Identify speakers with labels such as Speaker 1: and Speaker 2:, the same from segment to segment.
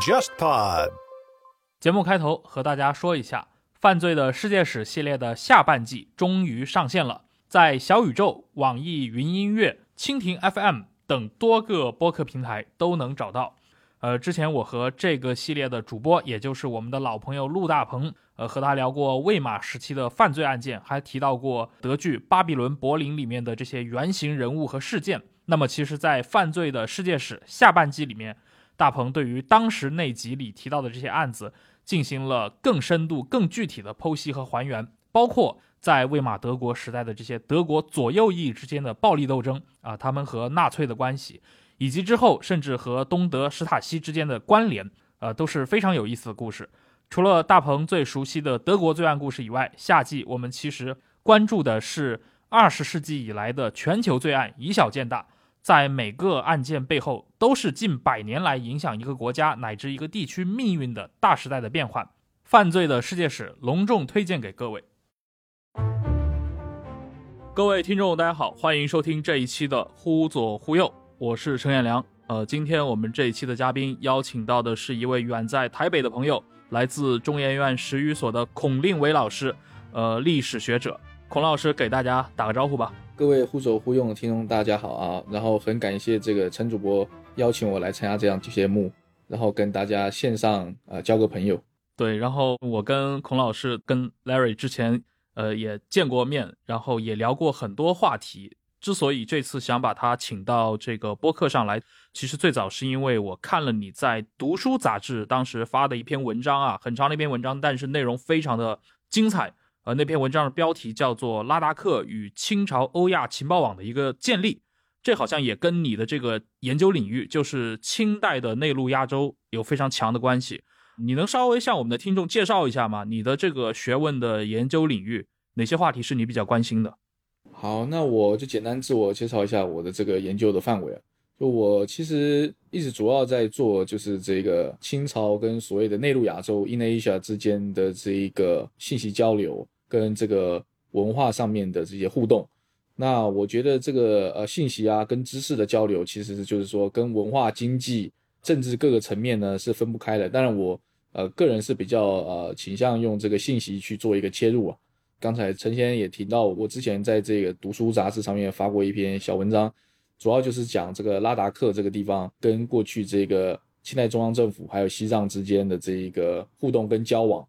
Speaker 1: JustPod。
Speaker 2: 节目开头和大家说一下，《犯罪的世界史》系列的下半季终于上线了，在小宇宙、网易云音乐、蜻蜓 FM 等多个播客平台都能找到。呃，之前我和这个系列的主播，也就是我们的老朋友陆大鹏，呃，和他聊过魏玛时期的犯罪案件，还提到过德剧《巴比伦柏林》里面的这些原型人物和事件。那么，其实，在《犯罪的世界史》下半季里面，大鹏对于当时那集里提到的这些案子，进行了更深度、更具体的剖析和还原，包括在魏玛德国时代的这些德国左右翼之间的暴力斗争啊，他们和纳粹的关系。以及之后，甚至和东德史塔西之间的关联，呃，都是非常有意思的故事。除了大鹏最熟悉的德国罪案故事以外，夏季我们其实关注的是二十世纪以来的全球罪案，以小见大，在每个案件背后都是近百年来影响一个国家乃至一个地区命运的大时代的变换。犯罪的世界史隆重推荐给各位。各位听众，大家好，欢迎收听这一期的《忽左忽右》。我是陈彦良，呃，今天我们这一期的嘉宾邀请到的是一位远在台北的朋友，来自中研院史语所的孔令伟老师，呃，历史学者。孔老师给大家打个招呼吧。
Speaker 3: 各位互走互用的听众，大家好啊！然后很感谢这个陈主播邀请我来参加这样节目，然后跟大家线上呃交个朋友。
Speaker 2: 对，然后我跟孔老师跟 Larry 之前呃也见过面，然后也聊过很多话题。之所以这次想把他请到这个播客上来，其实最早是因为我看了你在《读书》杂志当时发的一篇文章啊，很长的一篇文章，但是内容非常的精彩。呃，那篇文章的标题叫做《拉达克与清朝欧亚情报网的一个建立》，这好像也跟你的这个研究领域，就是清代的内陆亚洲有非常强的关系。你能稍微向我们的听众介绍一下吗？你的这个学问的研究领域，哪些话题是你比较关心的？
Speaker 3: 好，那我就简单自我介绍一下我的这个研究的范围啊。就我其实一直主要在做，就是这个清朝跟所谓的内陆亚洲 （In Asia） 之间的这一个信息交流跟这个文化上面的这些互动。那我觉得这个呃信息啊跟知识的交流，其实就是说跟文化、经济、政治各个层面呢是分不开的。当然我呃个人是比较呃倾向用这个信息去做一个切入啊。刚才陈先生也提到，我之前在这个读书杂志上面发过一篇小文章，主要就是讲这个拉达克这个地方跟过去这个清代中央政府还有西藏之间的这一个互动跟交往。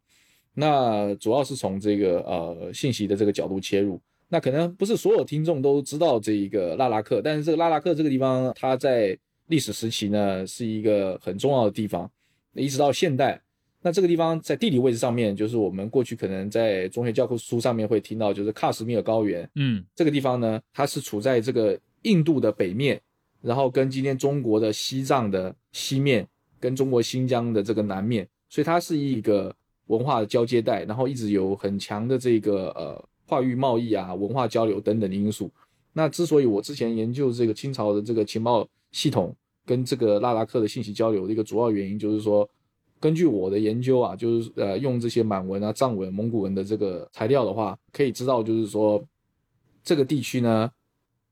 Speaker 3: 那主要是从这个呃信息的这个角度切入。那可能不是所有听众都知道这一个拉拉克，但是这个拉拉克这个地方，它在历史时期呢是一个很重要的地方，一直到现代。那这个地方在地理位置上面，就是我们过去可能在中学教科书上面会听到，就是喀什米尔高原。
Speaker 2: 嗯，
Speaker 3: 这个地方呢，它是处在这个印度的北面，然后跟今天中国的西藏的西面，跟中国新疆的这个南面，所以它是一个文化的交接带，然后一直有很强的这个呃跨域贸易啊、文化交流等等的因素。那之所以我之前研究这个清朝的这个情报系统跟这个拉达克的信息交流的一个主要原因，就是说。根据我的研究啊，就是呃用这些满文啊、藏文、蒙古文的这个材料的话，可以知道，就是说这个地区呢，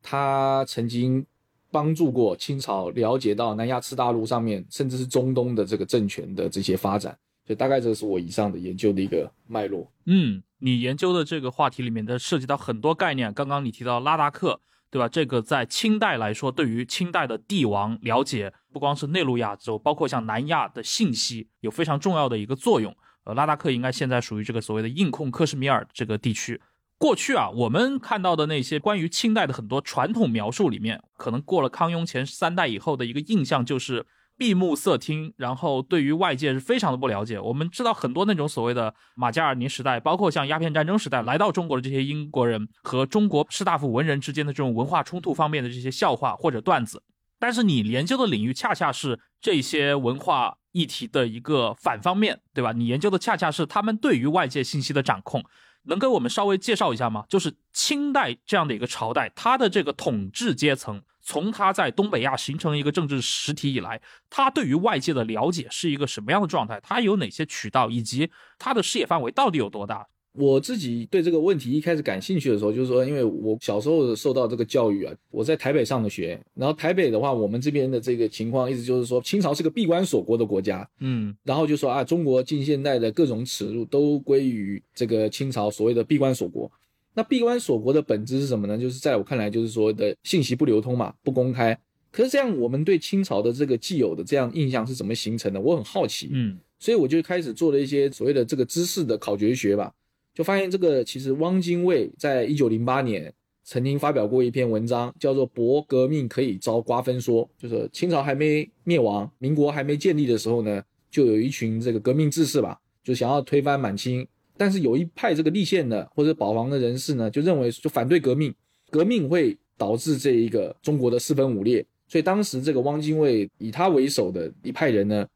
Speaker 3: 它曾经帮助过清朝了解到南亚次大陆上面，甚至是中东的这个政权的这些发展。所以大概这是我以上的研究的一个脉络。
Speaker 2: 嗯，你研究的这个话题里面的涉及到很多概念，刚刚你提到拉达克。对吧？这个在清代来说，对于清代的帝王了解，不光是内陆亚洲，包括像南亚的信息，有非常重要的一个作用。呃，拉达克应该现在属于这个所谓的印控克什米尔这个地区。过去啊，我们看到的那些关于清代的很多传统描述里面，可能过了康雍前三代以后的一个印象就是。闭目塞听，然后对于外界是非常的不了解。我们知道很多那种所谓的马加尔尼时代，包括像鸦片战争时代来到中国的这些英国人和中国士大夫文人之间的这种文化冲突方面的这些笑话或者段子。但是你研究的领域恰恰是这些文化议题的一个反方面，对吧？你研究的恰恰是他们对于外界信息的掌控。能给我们稍微介绍一下吗？就是清代这样的一个朝代，它的这个统治阶层。从他在东北亚形成一个政治实体以来，他对于外界的了解是一个什么样的状态？他有哪些渠道，以及他的视野范围到底有多大？
Speaker 3: 我自己对这个问题一开始感兴趣的时候，就是说，因为我小时候受到这个教育啊，我在台北上的学，然后台北的话，我们这边的这个情况，意思就是说，清朝是个闭关锁国的国家，
Speaker 2: 嗯
Speaker 3: 然后就说啊，中国近现代的各种耻辱都归于这个清朝所谓的闭关锁国。那闭关锁国的本质是什么呢？就是在我看来，就是说的信息不流通嘛，不公开。可是这样，我们对清朝的这个既有的这样印象是怎么形成的？我很好奇。
Speaker 2: 嗯
Speaker 3: 所以我就开始做了一些所谓的这个知识的考掘学吧，就发现这个其实汪精卫在一九零八年曾经发表过一篇文章，叫做《博革命可以遭瓜分说》，就是清朝还没灭亡，民国还没建立的时候呢，就有一群这个革命志士吧，就想要推翻满清，但是有一派这个立宪的或者保皇的人士呢，就认为就反对革命，革命会导致这一个中国的四分五裂，所以当时这个汪精卫以他为首的一派人呢。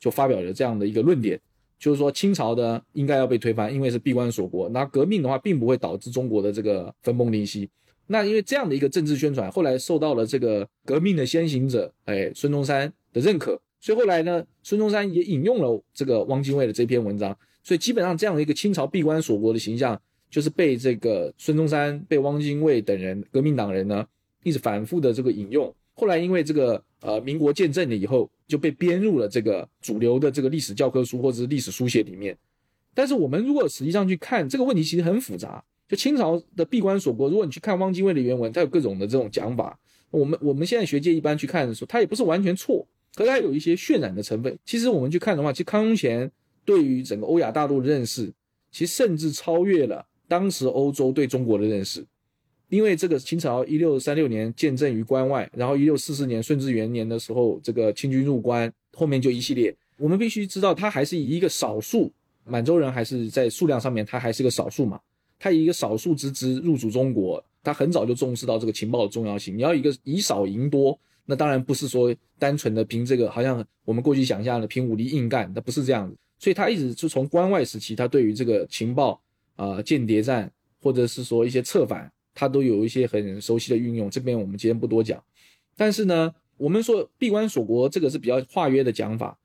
Speaker 3: 就发表了这样的一个论点，就是说清朝的应该要被推翻，因为是闭关锁国。那革命的话，并不会导致中国的这个分崩离析。那因为这样的一个政治宣传，后来受到了这个革命的先行者，哎，孙中山的认可，所以后来呢，孙中山也引用了这个汪精卫的这篇文章。所以基本上这样的一个清朝闭关锁国的形象，就是被这个孙中山、被汪精卫等人革命党人呢，一直反复的这个引用。后来因为这个呃民国建政了以后，就被编入了这个主流的这个历史教科书或者是历史书写里面。但是我们如果实际上去看这个问题，其实很复杂。就清朝的闭关锁国，如果你去看汪精卫的原文，他有各种的这种讲法。我们我们现在学界一般去看的时候，他也不是完全错，可是他有一些渲染的成分。其实我们去看的话，其实康雍乾对于整个欧亚大陆的认识，其实甚至超越了当时欧洲对中国的认识。因为这个清朝一六三六年建政于关外，然后一六四四年顺治元年的时候，这个清军入关，后面就一系列。我们必须知道，它还是以一个少数满洲人，还是在数量上面，它还是个少数嘛。他以一个少数之资入主中国，他很早就重视到这个情报的重要性。你要一个以少赢多，那当然不是说单纯的凭这个，好像我们过去想象的凭武力硬干，那不是这样子。所以他一直是从关外时期，他对于这个情报啊、间谍战，或者是说一些策反。他都有一些很熟悉的运用，这边我们今天不多讲。但是呢，我们说闭关锁国这个是比较化约的讲法，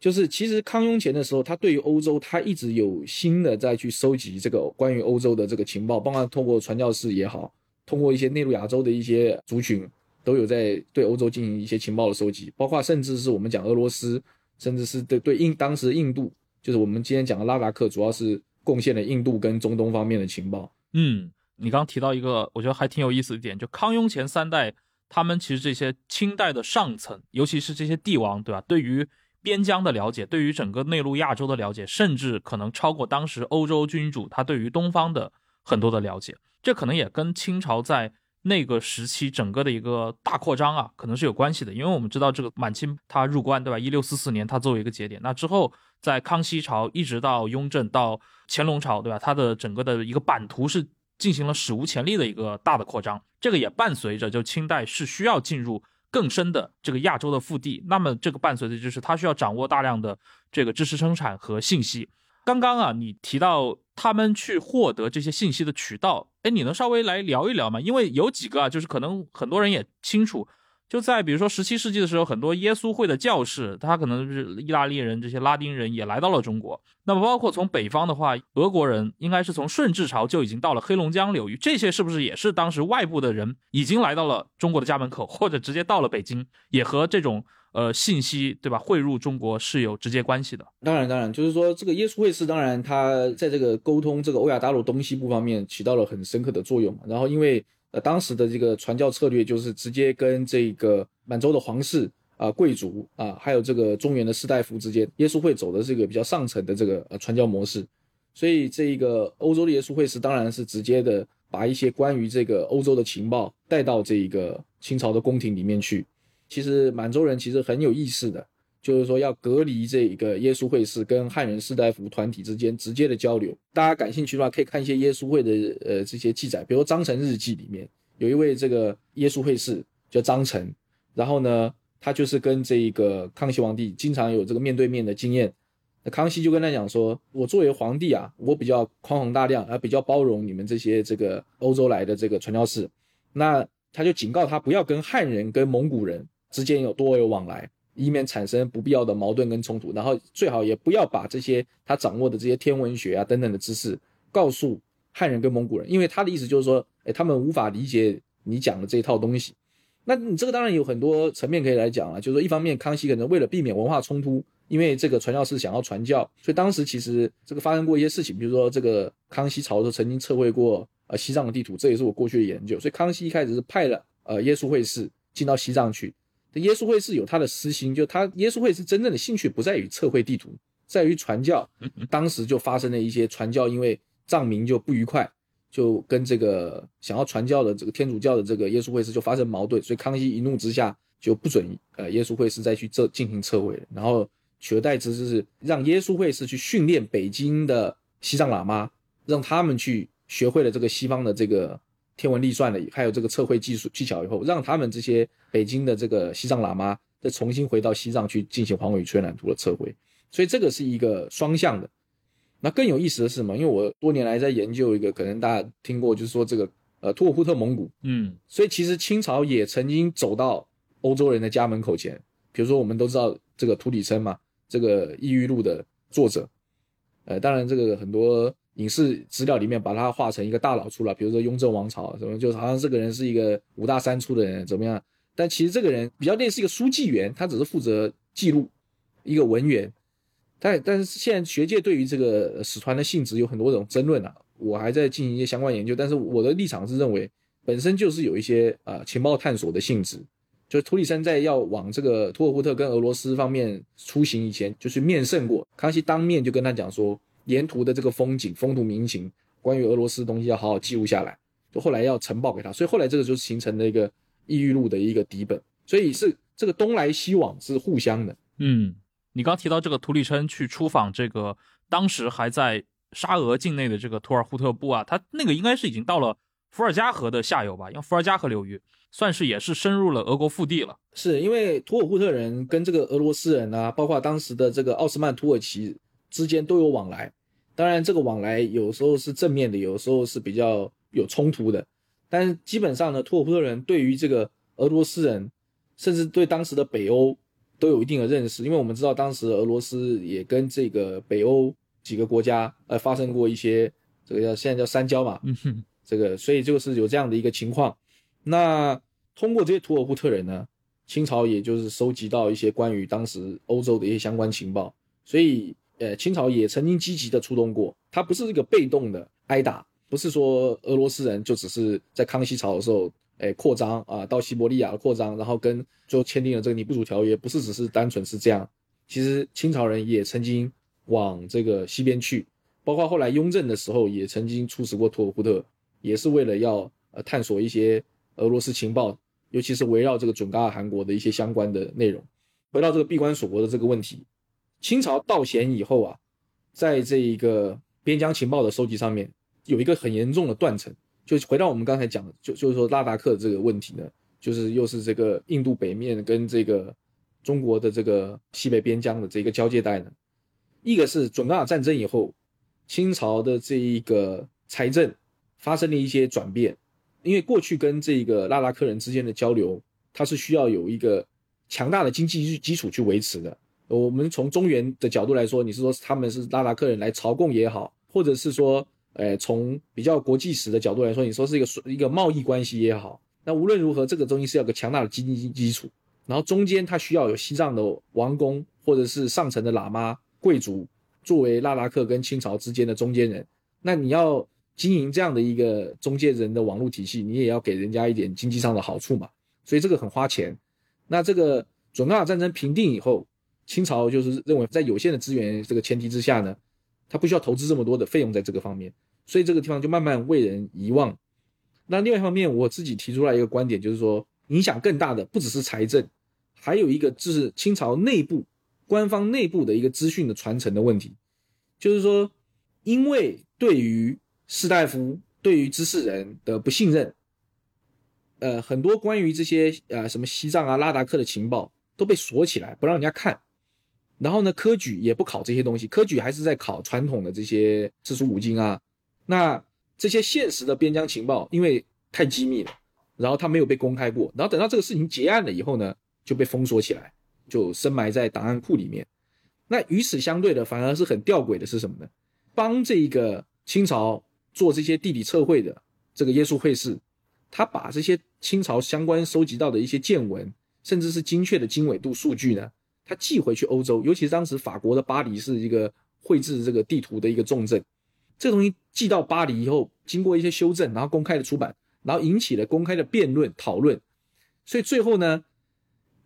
Speaker 3: 就是其实康雍乾的时候，他对于欧洲，他一直有心的在去收集这个关于欧洲的这个情报，包括通过传教士也好，通过一些内陆亚洲的一些族群，都有在对欧洲进行一些情报的收集，包括甚至是我们讲俄罗斯，甚至是对对印当时印度，就是我们今天讲的拉达克，主要是贡献了印度跟中东方面的情报。
Speaker 2: 嗯。你刚提到一个，我觉得还挺有意思的点，就康雍乾三代，他们其实这些清代的上层，尤其是这些帝王，对吧？对于边疆的了解，对于整个内陆亚洲的了解，甚至可能超过当时欧洲君主他对于东方的很多的了解。这可能也跟清朝在那个时期整个的一个大扩张啊，可能是有关系的。因为我们知道这个满清他入关，对吧？一六四四年他作为一个节点，那之后在康熙朝一直到雍正到乾隆朝，对吧？它的整个的一个版图是。进行了史无前例的一个大的扩张，这个也伴随着就清代是需要进入更深的这个亚洲的腹地，那么这个伴随的就是他需要掌握大量的这个知识生产和信息。刚刚啊，你提到他们去获得这些信息的渠道，哎，你能稍微来聊一聊吗？因为有几个啊，就是可能很多人也清楚。就在比如说十七世纪的时候，很多耶稣会的教士，他可能是意大利人，这些拉丁人也来到了中国。那么包括从北方的话，俄国人应该是从顺治朝就已经到了黑龙江流域，这些是不是也是当时外部的人已经来到了中国的家门口，或者直接到了北京，也和这种呃信息对吧汇入中国是有直接关系的？
Speaker 3: 当然，当然，就是说这个耶稣会是当然，他在这个沟通这个欧亚大陆东西部方面起到了很深刻的作用。然后因为呃，当时的这个传教策略就是直接跟这个满洲的皇室啊、贵族啊，还有这个中原的士大夫之间，耶稣会走的这个比较上层的这个呃传教模式。所以这一个欧洲的耶稣会是当然是直接的把一些关于这个欧洲的情报带到这一个清朝的宫廷里面去。其实满洲人其实很有意识的。就是说要隔离这一个耶稣会士跟汉人士大夫团体之间直接的交流。大家感兴趣的话，可以看一些耶稣会的呃这些记载，比如张成日记里面有一位这个耶稣会士叫张成，然后呢，他就是跟这一个康熙皇帝经常有这个面对面的经验。那康熙就跟他讲说，我作为皇帝啊，我比较宽宏大量，啊比较包容你们这些这个欧洲来的这个传教士。那他就警告他不要跟汉人跟蒙古人之间有多有往来。以免产生不必要的矛盾跟冲突，然后最好也不要把这些他掌握的这些天文学啊等等的知识告诉汉人跟蒙古人，因为他的意思就是说，哎，他们无法理解你讲的这一套东西。那你这个当然有很多层面可以来讲啊，就是说，一方面康熙可能为了避免文化冲突，因为这个传教士想要传教，所以当时其实这个发生过一些事情，比如说这个康熙朝的时候曾经测绘过呃西藏的地图，这也是我过去的研究。所以康熙一开始是派了呃耶稣会士进到西藏去，耶稣会是有他的私心，就他耶稣会是真正的兴趣不在于测绘地图，在于传教。当时就发生了一些传教，因为藏民就不愉快。就跟这个想要传教的这个天主教的这个耶稣会士就发生矛盾，所以康熙一怒之下就不准呃耶稣会士再去这进行测绘，然后取而代之就是让耶稣会士去训练北京的西藏喇嘛，让他们去学会了这个西方的这个天文历算的，还有这个测绘技术技巧以后，让他们这些北京的这个西藏喇嘛再重新回到西藏去进行黄尾吹蓝图的测绘，所以这个是一个双向的。那更有意思的是什么？因为我多年来在研究一个，可能大家听过，就是说这个呃托尔扈特蒙古，
Speaker 2: 嗯，
Speaker 3: 所以其实清朝也曾经走到欧洲人的家门口前。比如说我们都知道这个图里琛嘛，这个《异域录》的作者，呃，当然这个很多影视资料里面把他画成一个大佬出来，比如说雍正王朝什么，就好像这个人是一个五大三粗的人怎么样？但其实这个人比较类似一个书记员，他只是负责记录一个文员。但但是现在学界对于这个史传的性质有很多种争论啊，我还在进行一些相关研究。但是我的立场是认为，本身就是有一些啊情报探索的性质。就是图里森在要往这个托尔扈特跟俄罗斯方面出行以前，就是面圣过，康熙当面就跟他讲说，沿途的这个风景、风土民情，关于俄罗斯的东西要好好记录下来。就后来要呈报给他，所以后来这个就是形成了一个《异域录》的一个底本。所以是这个东来西往是互相的，
Speaker 2: 嗯。你刚提到这个图里琛去出访这个当时还在沙俄境内的这个图尔扈特部啊，他那个应该是已经到了伏尔加河的下游吧？因为伏尔加河流域算是也是深入了俄国腹地了。
Speaker 3: 是因为图尔扈特人跟这个俄罗斯人啊，包括当时的这个奥斯曼土耳其之间都有往来。当然，这个往来有时候是正面的，有时候是比较有冲突的。但是基本上呢，土尔扈特人对于这个俄罗斯人，甚至对当时的北欧。都有一定的认识，因为我们知道当时俄罗斯也跟这个北欧几个国家呃发生过一些这个叫现在叫三交嘛，这个所以就是有这样的一个情况。那通过这些图尔扈特人呢，清朝也就是收集到一些关于当时欧洲的一些相关情报，所以呃清朝也曾经积极的出动过，它不是一个被动的挨打，不是说俄罗斯人就只是在康熙朝的时候。哎，扩张啊，到西伯利亚扩张，然后跟最后签订了这个尼布楚条约，不是只是单纯是这样。其实清朝人也曾经往这个西边去，包括后来雍正的时候也曾经出使过图尔扈特，也是为了要呃探索一些俄罗斯情报，尤其是围绕这个准噶尔汗国的一些相关的内容。回到这个闭关锁国的这个问题，清朝道咸以后啊，在这一个边疆情报的收集上面有一个很严重的断层。就回到我们刚才讲的，就就是说拉达克这个问题呢，就是又是这个印度北面跟这个中国的这个西北边疆的这个交界带呢，一个是准噶尔战争以后，清朝的这一个财政发生了一些转变，因为过去跟这个拉达克人之间的交流，它是需要有一个强大的经济基础去维持的。我们从中原的角度来说，你是说他们是拉达克人来朝贡也好，或者是说。呃，从比较国际史的角度来说，你说是一个一个贸易关系也好，那无论如何，这个东西是要个强大的经济基础，然后中间它需要有西藏的王公或者是上层的喇嘛贵族作为拉达克跟清朝之间的中间人，那你要经营这样的一个中介人的网络体系，你也要给人家一点经济上的好处嘛，所以这个很花钱。那这个准噶尔战争平定以后，清朝就是认为在有限的资源这个前提之下呢。他不需要投资这么多的费用在这个方面，所以这个地方就慢慢为人遗忘。那另外一方面，我自己提出来一个观点，就是说影响更大的不只是财政，还有一个就是清朝内部官方内部的一个资讯的传承的问题。就是说，因为对于士大夫、对于知识人的不信任，呃，很多关于这些呃什么西藏啊、拉达克的情报都被锁起来，不让人家看。然后呢，科举也不考这些东西，科举还是在考传统的这些四书五经啊。那这些现实的边疆情报，因为太机密了，然后它没有被公开过。然后等到这个事情结案了以后呢，就被封锁起来，就深埋在档案库里面。那与此相对的，反而是很吊诡的是什么呢？帮这个清朝做这些地理测绘的这个耶稣会士，他把这些清朝相关收集到的一些见闻，甚至是精确的经纬度数据呢，他寄回去欧洲，尤其是当时法国的巴黎是一个绘制这个地图的一个重镇，这个东西寄到巴黎以后，经过一些修正，然后公开的出版，然后引起了公开的辩论讨论，所以最后呢，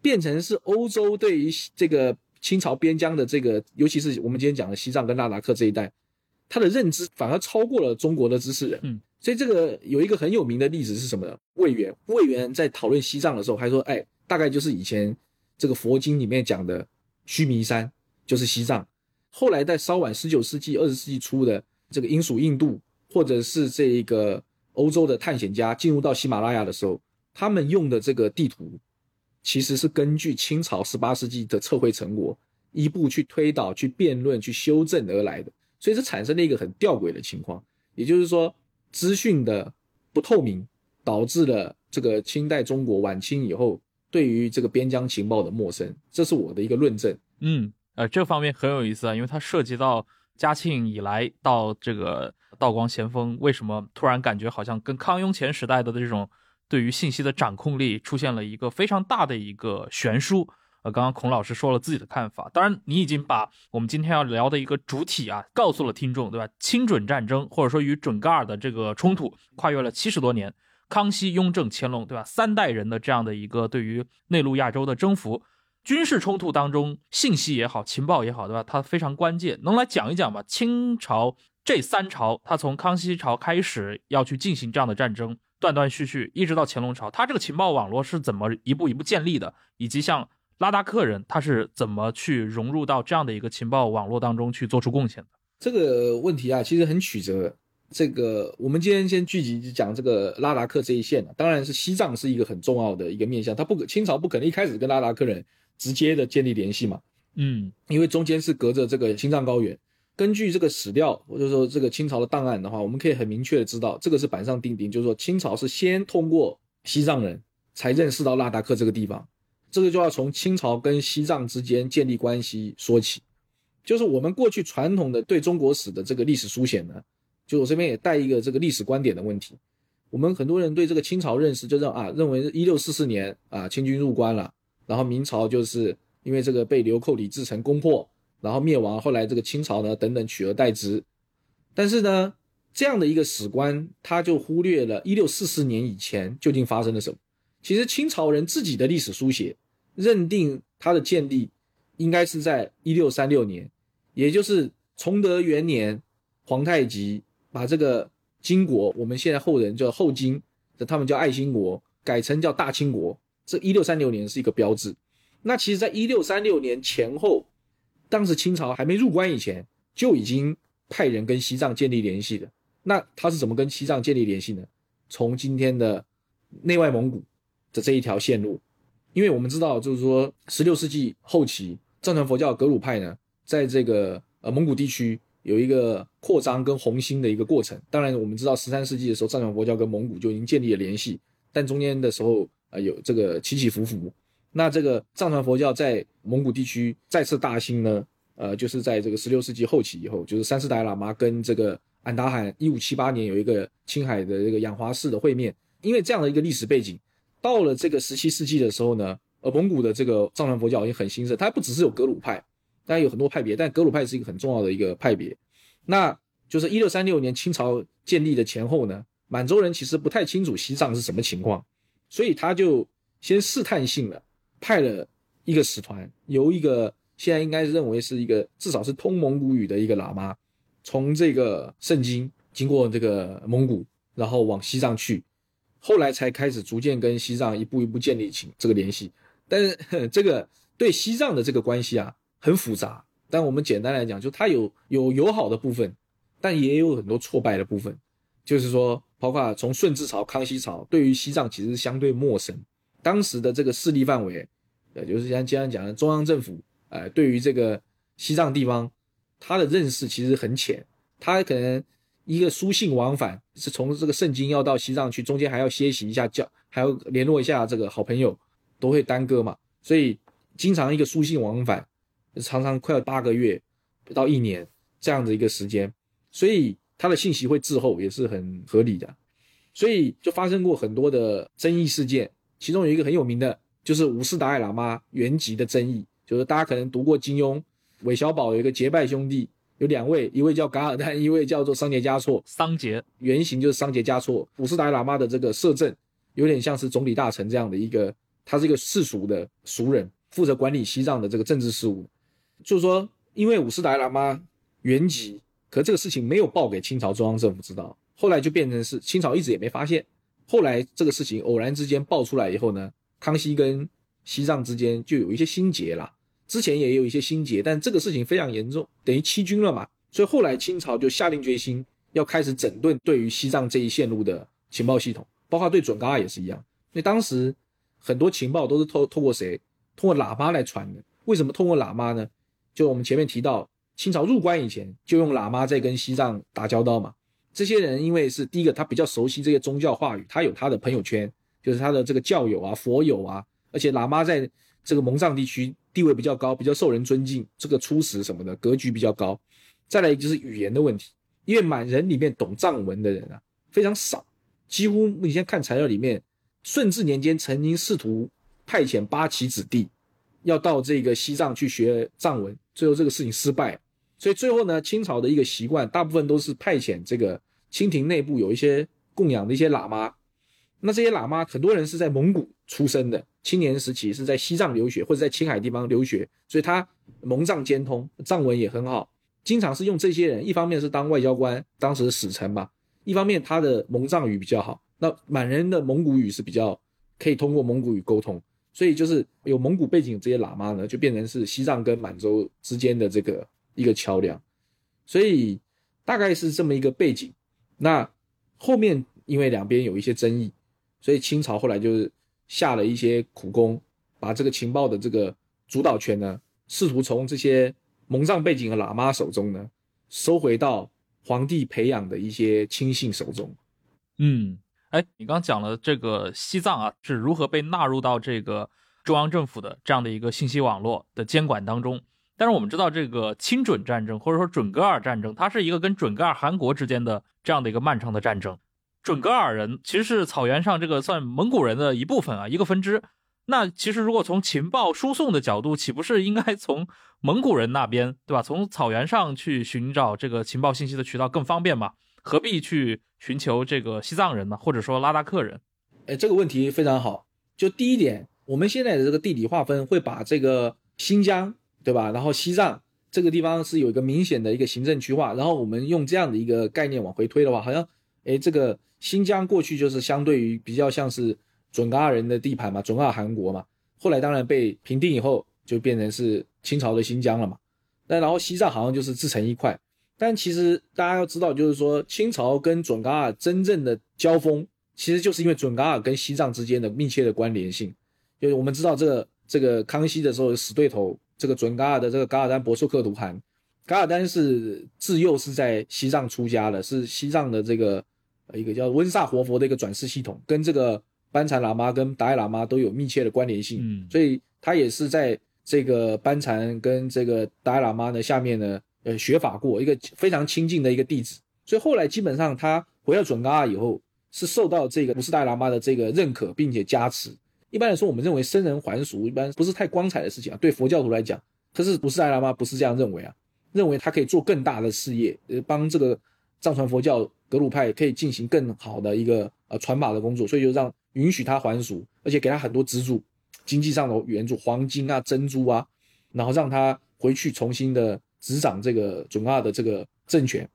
Speaker 3: 变成是欧洲对于这个清朝边疆的这个，尤其是我们今天讲的西藏跟拉达克这一带，他的认知反而超过了中国的知识人。
Speaker 2: 嗯，
Speaker 3: 所以这个有一个很有名的例子是什么呢？魏源，魏源在讨论西藏的时候还说，哎，大概就是以前这个佛经里面讲的须弥山就是西藏。后来在稍晚十九世纪、二十世纪初的这个英属印度，或者是这个欧洲的探险家进入到喜马拉雅的时候，他们用的这个地图，其实是根据清朝十八世纪的测绘成果，一步去推导、去辩论、去修正而来的。所以这产生了一个很吊诡的情况，也就是说，资讯的不透明，导致了这个清代中国晚清以后对于这个边疆情报的陌生。这是我的一个论证。
Speaker 2: 嗯，呃，这方面很有意思啊，因为它涉及到嘉庆以来到这个道光咸丰，为什么突然感觉好像跟康雍乾时代的这种对于信息的掌控力出现了一个非常大的一个悬殊。呃，刚刚孔老师说了自己的看法，当然你已经把我们今天要聊的一个主体啊告诉了听众，对吧？清准战争或者说与准噶尔的这个冲突跨越了七十多年，康熙、雍正、乾隆，对吧？三代人的这样的一个对于内陆亚洲的征服，军事冲突当中，信息也好，情报也好，对吧？它非常关键，能来讲一讲吗？清朝这三朝，它从康熙朝开始要去进行这样的战争，断断续续，一直到乾隆朝，它这个情报网络是怎么一步一步建立的，以及像。拉达克人他是怎么去融入到这样的一个情报网络当中去做出贡献的？
Speaker 3: 这个问题啊，其实很曲折。这个我们今天先聚集讲这个拉达克这一线当然是西藏是一个很重要的一个面向，他不可清朝不可能一开始跟拉达克人直接的建立联系嘛，
Speaker 2: 嗯，
Speaker 3: 因为中间是隔着这个青藏高原。根据这个史料或者说这个清朝的档案的话，我们可以很明确的知道，这个是板上钉钉，就是说清朝是先通过西藏人才认识到拉达克这个地方。这个就要从清朝跟西藏之间建立关系说起，就是我们过去传统的对中国史的这个历史书写呢，就我这边也带一个这个历史观点的问题。我们很多人对这个清朝认识就认啊，认为一六四四年啊清军入关了，然后明朝就是因为这个被流寇李自成攻破，然后灭亡，后来这个清朝呢等等取而代之。但是呢，这样的一个史观，他就忽略了一六四四年以前究竟发生了什么。其实清朝人自己的历史书写。认定它的建立应该是在一六三六年，也就是崇德元年，皇太极把这个金国，我们现在后人叫后金，他们叫爱新国，改成叫大清国。这一六三六年是一个标志。那其实，在一六三六年前后，当时清朝还没入关以前，就已经派人跟西藏建立联系的。那他是怎么跟西藏建立联系呢？从今天的内外蒙古的这一条线路。因为我们知道，就是说，十六世纪后期，藏传佛教格鲁派呢，在这个呃蒙古地区有一个扩张跟红兴的一个过程。当然，我们知道十三世纪的时候，藏传佛教跟蒙古就已经建立了联系，但中间的时候啊有这个起起伏伏。那这个藏传佛教在蒙古地区再次大兴呢，呃，就是在这个十六世纪后期以后，就是三世达赖喇嘛跟这个安达罕一五七八年有一个青海的这个养华寺的会面，因为这样的一个历史背景。到了这个十七世纪的时候呢，呃，蒙古的这个藏传佛教已经很兴盛，它不只是有格鲁派，当然有很多派别，但格鲁派是一个很重要的一个派别。那就是一六三六年清朝建立的前后呢，满洲人其实不太清楚西藏是什么情况，所以他就先试探性的派了一个使团，由一个现在应该认为是一个至少是通蒙古语的一个喇嘛，从这个圣经经过这个蒙古，然后往西藏去。后来才开始逐渐跟西藏一步一步建立起这个联系，但是这个对西藏的这个关系啊很复杂。但我们简单来讲，就它有有友好的部分，但也有很多挫败的部分。就是说，包括从顺治朝、康熙朝，对于西藏其实相对陌生。当时的这个势力范围，呃，就是像经常讲的中央政府，呃，对于这个西藏地方，他的认识其实很浅，他可能。一个书信往返是从这个圣经要到西藏去，中间还要歇息一下，叫还要联络一下这个好朋友，都会耽搁嘛。所以经常一个书信往返，常常快要八个月不到一年这样的一个时间。所以他的信息会滞后，也是很合理的。所以就发生过很多的争议事件，其中有一个很有名的，就是五世达赖喇嘛原籍的争议，就是大家可能读过金庸，韦小宝有一个结拜兄弟，有两位，一位叫噶尔丹，一位叫做桑杰嘉措，
Speaker 2: 桑杰
Speaker 3: 原型就是桑杰嘉措。五世达赖喇嘛的这个摄政，有点像是总理大臣这样的一个，他是一个世俗的俗人，负责管理西藏的这个政治事务。就是说，因为五世达赖喇嘛原籍，可这个事情没有报给清朝中央政府知道。后来就变成是清朝一直也没发现，后来这个事情偶然之间爆出来以后呢，康熙跟西藏之间就有一些心结了。之前也有一些心结，但这个事情非常严重，等于欺君了嘛。所以后来清朝就下定决心要开始整顿对于西藏这一线路的情报系统，包括对准噶尔也是一样。因为当时很多情报都是透透过谁？通过喇嘛来传的。为什么通过喇嘛呢？就我们前面提到，清朝入关以前就用喇嘛在跟西藏打交道嘛。这些人因为是第一个，他比较熟悉这些宗教话语，他有他的朋友圈，就是他的这个教友啊、佛友啊，而且喇嘛在这个蒙藏地区地位比较高，比较受人尊敬，这个出使什么的格局比较高。再来就是语言的问题，因为满人里面懂藏文的人啊非常少，几乎你现在看材料里面，顺治年间曾经试图派遣八旗子弟要到这个西藏去学藏文，最后这个事情失败。所以最后呢，清朝的一个习惯，大部分都是派遣这个清廷内部有一些供养的一些喇嘛。那这些喇嘛很多人是在蒙古出生的，青年时期是在西藏留学或者在青海地方留学，所以他蒙藏兼通，藏文也很好。经常是用这些人，一方面是当外交官，当时的使臣嘛；一方面他的蒙藏语比较好。那满人的蒙古语是比较可以通过蒙古语沟通，所以就是有蒙古背景这些喇嘛呢，就变成是西藏跟满洲之间的这个。一个桥梁，所以大概是这么一个背景。那后面因为两边有一些争议，所以清朝后来就是下了一些苦功，把这个情报的这个主导权呢，试图从这些蒙藏背景的喇嘛手中呢，收回到皇帝培养的一些亲信手中。
Speaker 2: 嗯，哎，你刚讲了这个西藏啊是如何被纳入到这个中央政府的这样的一个信息网络的监管当中。但是我们知道，这个亲准战争或者说准噶尔战争，它是一个跟准噶尔汗国之间的这样的一个漫长的战争。准噶尔人其实是草原上这个算蒙古人的一部分啊，一个分支。那其实如果从情报输送的角度，岂不是应该从蒙古人那边，对吧？从草原上去寻找这个情报信息的渠道更方便嘛？何必去寻求这个西藏人呢？或者说拉达克人？
Speaker 3: 哎，这个问题非常好。就第一点，我们现在的这个地理划分会把这个新疆。对吧？然后西藏这个地方是有一个明显的一个行政区划，然后我们用这样的一个概念往回推的话，好像，哎，这个新疆过去就是相对于比较像是准噶尔人的地盘嘛，准噶尔汗国嘛。后来当然被平定以后，就变成是清朝的新疆了嘛。那然后西藏好像就是自成一块，但其实大家要知道，就是说清朝跟准噶尔真正的交锋，其实就是因为准噶尔跟西藏之间的密切的关联性。就是我们知道这个这个康熙的时候死对头。这个准噶尔的这个噶尔丹博硕克图汗，噶尔丹是自幼是在西藏出家的，是西藏的这个一个叫温萨活佛的一个转世系统，跟这个班禅喇嘛跟达赖喇嘛都有密切的关联性，
Speaker 2: 嗯，
Speaker 3: 所以他也是在这个班禅跟这个达赖喇嘛的下面呢，呃，学法过一个非常亲近的一个弟子，所以后来基本上他回到准噶尔以后，是受到这个五世达赖喇嘛的这个认可并且加持。一般来说，我们认为生人还俗一般不是太光彩的事情啊。对佛教徒来讲，可是不是达赖喇嘛不是这样认为啊，认为他可以做更大的事业，呃，帮这个藏传佛教格鲁派可以进行更好的一个呃传法的工作，所以就让允许他还俗，而且给他很多资助，经济上的援助，黄金啊、珍珠啊，然后让他回去重新的执掌这个准噶尔的这个政权。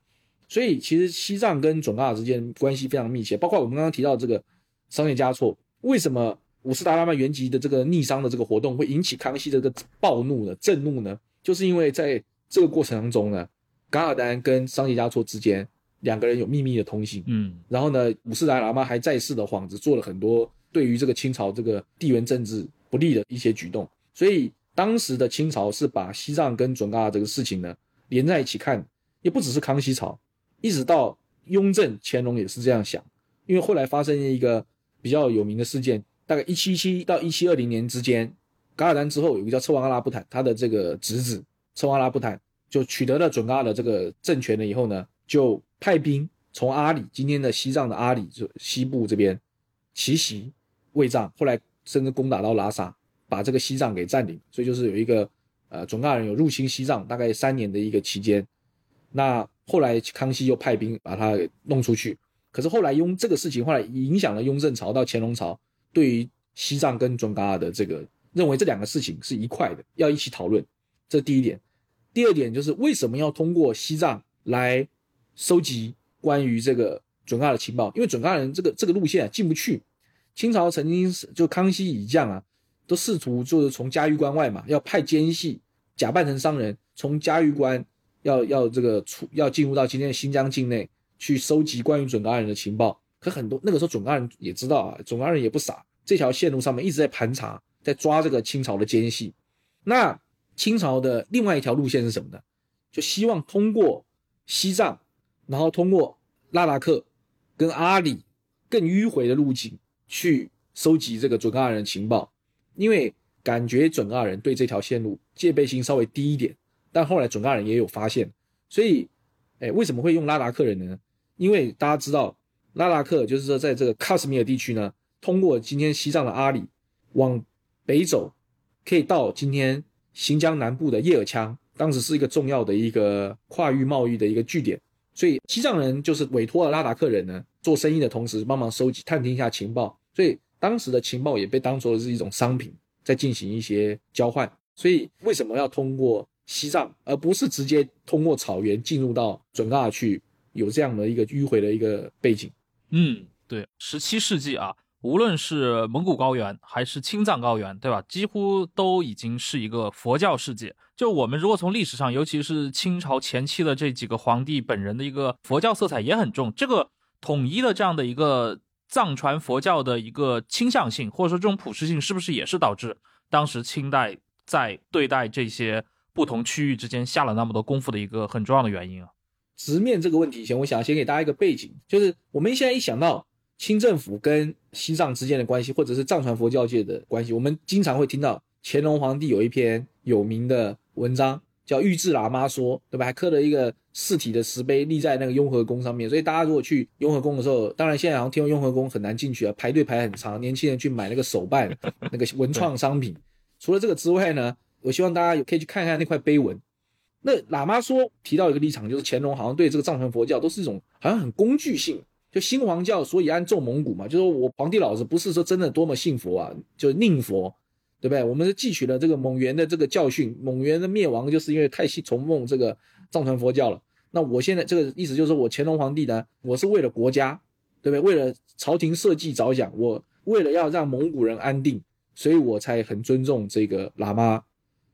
Speaker 3: 所以其实西藏跟准噶尔之间关系非常密切，包括我们刚刚提到这个商业加措，为什么？五世达拉曼原籍的这个逆商的这个活动会引起康熙这个暴怒呢、震怒呢，就是因为在这个过程当中呢，噶尔丹跟商业嘉措之间两个人有秘密的通信，
Speaker 2: 嗯，
Speaker 3: 然后呢，五世达赖嘛还在世的幌子做了很多对于这个清朝这个地缘政治不利的一些举动，所以当时的清朝是把西藏跟准噶尔这个事情呢连在一起看，也不只是康熙朝，一直到雍正、乾隆也是这样想，因为后来发生一个比较有名的事件。大概一七七到一七二零年之间，噶尔丹之后有个叫策旺阿拉布坦，他的这个侄子策旺阿拉布坦就取得了准噶尔的这个政权了以后呢，就派兵从阿里今天的西藏的阿里就西部这边奇袭卫藏，后来甚至攻打到拉萨，把这个西藏给占领。所以就是有一个呃准噶尔人有入侵西藏大概三年的一个期间。那后来康熙又派兵把他给弄出去，可是后来雍这个事情后来影响了雍正朝到乾隆朝对于西藏跟准噶尔的这个认为这两个事情是一块的，要一起讨论。这第一点。第二点就是为什么要通过西藏来收集关于这个准噶尔的情报？因为准噶尔人这个这个路线啊进不去。清朝曾经是就康熙以降啊，都试图就是从嘉峪关外嘛，要派奸细假扮成商人，从嘉峪关要要这个出要进入到今天的新疆境内去收集关于准噶尔人的情报。可很多那个时候准噶尔人也知道啊，准噶尔人也不傻，这条线路上面一直在盘查，在抓这个清朝的奸细。那清朝的另外一条路线是什么呢？就希望通过西藏，然后通过拉达克跟阿里更迂回的路径去收集这个准噶尔人情报，因为感觉准噶尔人对这条线路戒备心稍微低一点。但后来准噶尔人也有发现，所以，哎，为什么会用拉达克人呢？因为大家知道拉达克就是说在这个喀什米尔地区呢，通过今天西藏的阿里往北走，可以到今天。新疆南部的叶尔羌，当时是一个重要的一个跨域贸易的一个据点，所以西藏人就是委托了拉达克人呢做生意的同时，帮忙收集、探听一下情报，所以当时的情报也被当作是一种商品，在进行一些交换。所以为什么要通过西藏，而不是直接通过草原进入到准噶尔去，有这样的一个迂回的一个背景？
Speaker 2: 嗯，对，十七世纪啊。无论是蒙古高原还是青藏高原，对吧？几乎都已经是一个佛教世界。就我们如果从历史上，尤其是清朝前期的这几个皇帝本人的一个佛教色彩也很重。这个统一的这样的一个藏传佛教的一个倾向性，或者说这种普适性，是不是也是导致当时清代在对待这些不同区域之间下了那么多功夫的一个很重要的原因啊？
Speaker 3: 直面这个问题前，我想先给大家一个背景，就是我们现在一想到。清政府跟西藏之间的关系，或者是藏传佛教界的关系，我们经常会听到乾隆皇帝有一篇有名的文章，叫《玉质喇嘛说》，对吧？还刻了一个四体的石碑立在那个雍和宫上面。所以大家如果去雍和宫的时候，当然现在好像听说雍和宫很难进去啊，排队排很长，年轻人去买那个手办、那个 文创商品。除了这个之外呢，我希望大家有可以去看看那块碑文。那喇嘛说提到一个立场，就是乾隆好像对这个藏传佛教都是一种好像很工具性。就新皇教，所以安众蒙古嘛，就说我皇帝老子不是说真的多么信佛啊，就宁佛，对不对？我们是汲取了这个蒙元的这个教训，蒙元的灭亡就是因为太信崇奉这个藏传佛教了。那我现在这个意思就是我乾隆皇帝呢，我是为了国家，对不对？为了朝廷社稷着想，我为了要让蒙古人安定，所以我才很尊重这个喇嘛。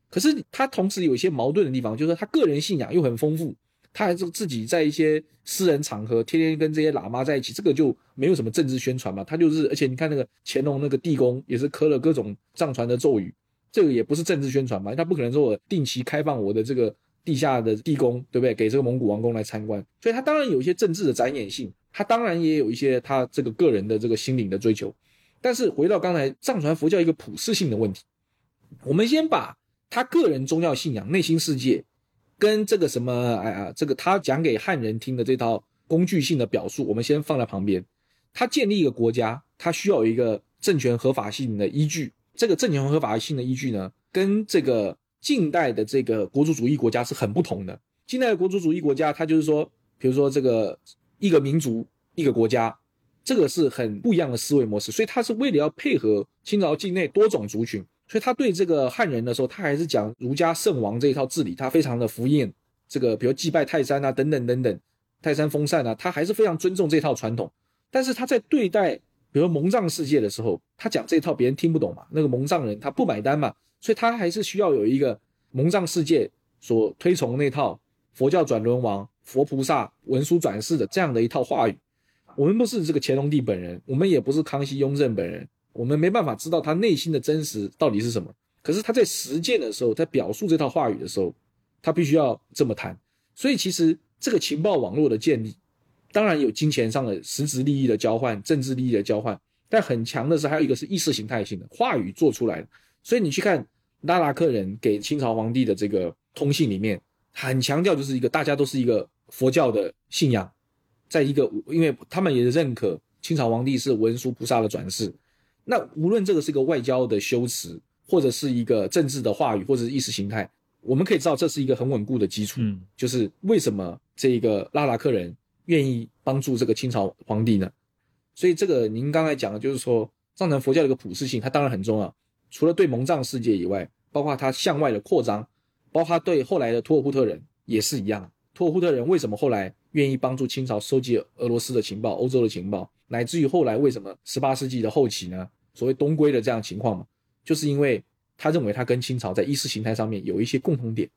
Speaker 3: 可是他同时有一些矛盾的地方，就是他个人信仰又很丰富。他还是自己在一些私人场合天天跟这些喇嘛在一起，这个就没有什么政治宣传嘛。他就是，而且你看那个乾隆那个地宫也是刻了各种藏传的咒语，这个也不是政治宣传嘛。他不可能说我定期开放我的这个地下的地宫，对不对？给这个蒙古王宫来参观，所以他当然有一些政治的展演性，他当然也有一些他这个个人的这个心灵的追求。但是回到刚才藏传佛教一个普世性的问题，我们先把他个人宗教信仰、内心世界。跟这个什么，哎呀，这个他讲给汉人听的这套工具性的表述，我们先放在旁边。他建立一个国家，他需要有一个政权合法性的依据。这个政权合法性的依据呢，跟这个近代的这个国族主义国家是很不同的。近代的国族主义国家，它就是说，比如说这个一个民族一个国家，这个是很不一样的思维模式。所以它是为了要配合清朝境内多种族群。所以他对这个汉人的时候，他还是讲儒家圣王这一套治理，他非常的服谚，这个比如祭拜泰山啊，等等等等，泰山封禅啊，他还是非常尊重这套传统。但是他在对待比如蒙藏世界的时候，他讲这套别人听不懂嘛，那个蒙藏人他不买单嘛，所以他还是需要有一个蒙藏世界所推崇那套佛教转轮王、佛菩萨文殊转世的这样的一套话语。我们不是这个乾隆帝本人，我们也不是康熙、雍正本人。我们没办法知道他内心的真实到底是什么，可是他在实践的时候，在表述这套话语的时候，他必须要这么谈。所以其实这个情报网络的建立，当然有金钱上的实质利益的交换、政治利益的交换，但很强的是还有一个是意识形态性的话语做出来的。所以你去看拉达克人给清朝皇帝的这个通信里面，很强调就是一个大家都是一个佛教的信仰，在一个因为他们也认可清朝皇帝是文殊菩萨的转世，那无论这个是一个外交的修辞，或者是一个政治的话语，或者是意识形态，我们可以知道这是一个很稳固的基础。
Speaker 2: 嗯
Speaker 3: 就是为什么这个拉达克人愿意帮助这个清朝皇帝呢？所以这个您刚才讲的就是说藏传佛教的一个普世性，它当然很重要。除了对蒙藏世界以外，包括他向外的扩张，包括他对后来的托尔扈特人也是一样。托尔扈特人为什么后来愿意帮助清朝收集俄罗斯的情报、欧洲的情报，乃至于后来为什么十八世纪的后期呢？所谓东归的这样情况嘛，就是因为他认为他跟清朝在意识形态上面有一些共同点。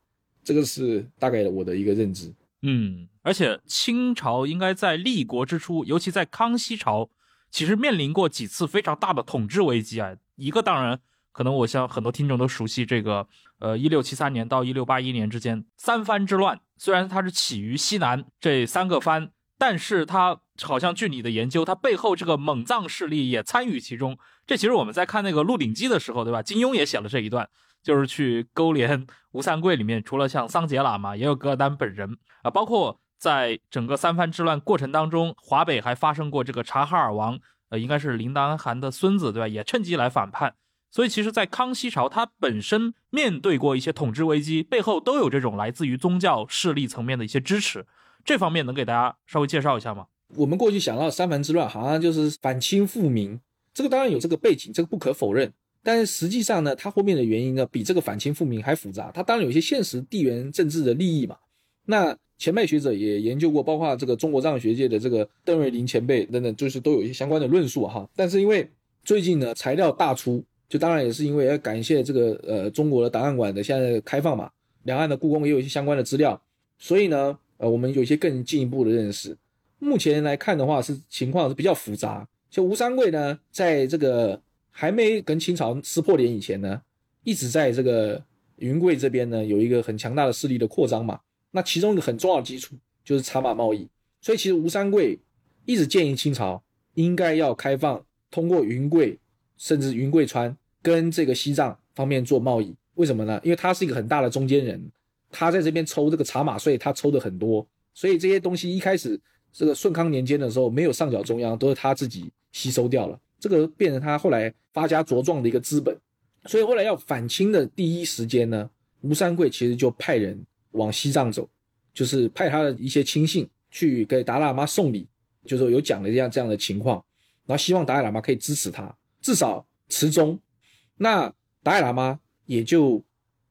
Speaker 3: 这个是大概我的一个认知。
Speaker 2: 嗯，而且清朝应该在立国之初，尤其在康熙朝，其实面临过几次非常大的统治危机啊。一个当然，可能我想很多听众都熟悉这个，呃，一六七三年到一六八一年之间三藩之乱。虽然它是起于西南这三个藩，但是它好像据你的研究，它背后这个蒙藏势力也参与其中。这其实我们在看那个《鹿鼎记》的时候，对吧？金庸也写了这一段。就是去勾连吴三桂里面，除了像桑杰喇嘛，也有噶尔丹本人啊，包括在整个三藩之乱过程当中，华北还发生过这个察哈尔王，呃，应该是林丹汗的孙子，对吧？也趁机来反叛。所以其实，在康熙朝，它本身面对过一些统治危机，背后都有这种来自于宗教势力层面的一些支持。这方面能给大家稍微介绍一下吗？
Speaker 3: 我们过去想到三藩之乱，好像就是反清复明，这个当然有这个背景，这个不可否认。但实际上呢，它后面的原因呢，比这个反清复明还复杂。它当然有一些现实地缘政治的利益嘛。那前辈学者也研究过，包括这个中国藏学界的这个邓瑞麟前辈等等，就是都有一些相关的论述哈。但是因为最近呢材料大出，就当然也是因为要感谢这个呃中国的档案馆的现在开放嘛，两岸的故宫也有一些相关的资料，所以呢呃我们有一些更进一步的认识。目前来看的话，是情况是比较复杂。就吴三桂呢，在这个还没跟清朝撕破脸以前呢，一直在这个云贵这边呢有一个很强大的势力的扩张嘛。那其中一个很重要的基础就是茶马贸易，所以其实吴三桂一直建议清朝应该要开放通过云贵甚至云贵川跟这个西藏方面做贸易。为什么呢？因为他是一个很大的中间人，他在这边抽这个茶马税，他抽的很多，所以这些东西一开始这个顺康年间的时候没有上缴中央，都是他自己吸收掉了。这个变成他后来发家茁壮的一个资本，所以后来要反清的第一时间呢，吴三桂其实就派人往西藏走，就是派他的一些亲信去给达赖喇嘛送礼，就是有讲了这样这样的情况，然后希望达赖喇嘛可以支持他，至少持中。那达赖喇嘛也就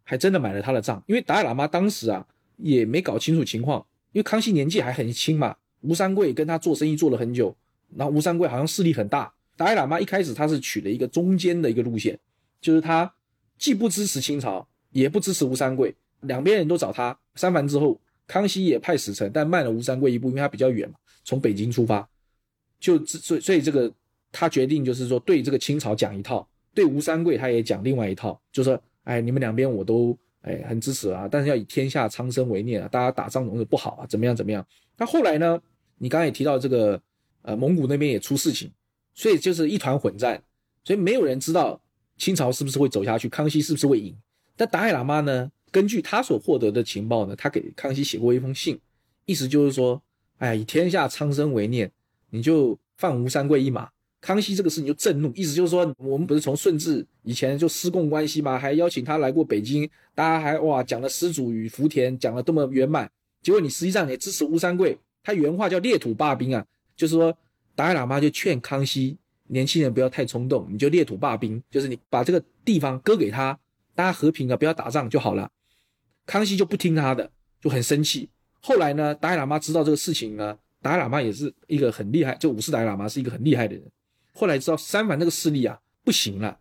Speaker 3: 还真的买了他的账，因为达赖喇嘛当时啊也没搞清楚情况，因为康熙年纪还很轻嘛，吴三桂跟他做生意做了很久，然后吴三桂好像势力很大。达赖喇嘛一开始他是取了一个中间的一个路线，就是他既不支持清朝，也不支持吴三桂，两边人都找他。三番之后，康熙也派使臣，但慢了吴三桂一步，因为他比较远嘛，从北京出发，就所所以这个他决定就是说对这个清朝讲一套，对吴三桂他也讲另外一套，就说哎你们两边我都哎很支持啊，但是要以天下苍生为念啊，大家打仗容易不好啊，怎么样怎么样？那后来呢，你刚才也提到这个呃蒙古那边也出事情。所以就是一团混战，所以没有人知道清朝是不是会走下去，康熙是不是会赢。但达赖喇嘛呢，根据他所获得的情报呢，他给康熙写过一封信，意思就是说，哎呀，以天下苍生为念，你就放吴三桂一马。康熙这个事情就震怒，意思就是说，我们不是从顺治以前就私共关系吗？还邀请他来过北京，大家还哇讲了施主与福田，讲了多么圆满，结果你实际上也支持吴三桂，他原话叫裂土罢兵啊，就是说。达赖喇嘛就劝康熙，年轻人不要太冲动，你就裂土罢兵，就是你把这个地方割给他，大家和平啊，不要打仗就好了。康熙就不听他的，就很生气。后来呢，达赖喇嘛知道这个事情呢，达赖喇嘛也是一个很厉害，就五世达赖喇嘛是一个很厉害的人。后来知道三藩那个势力啊不行了，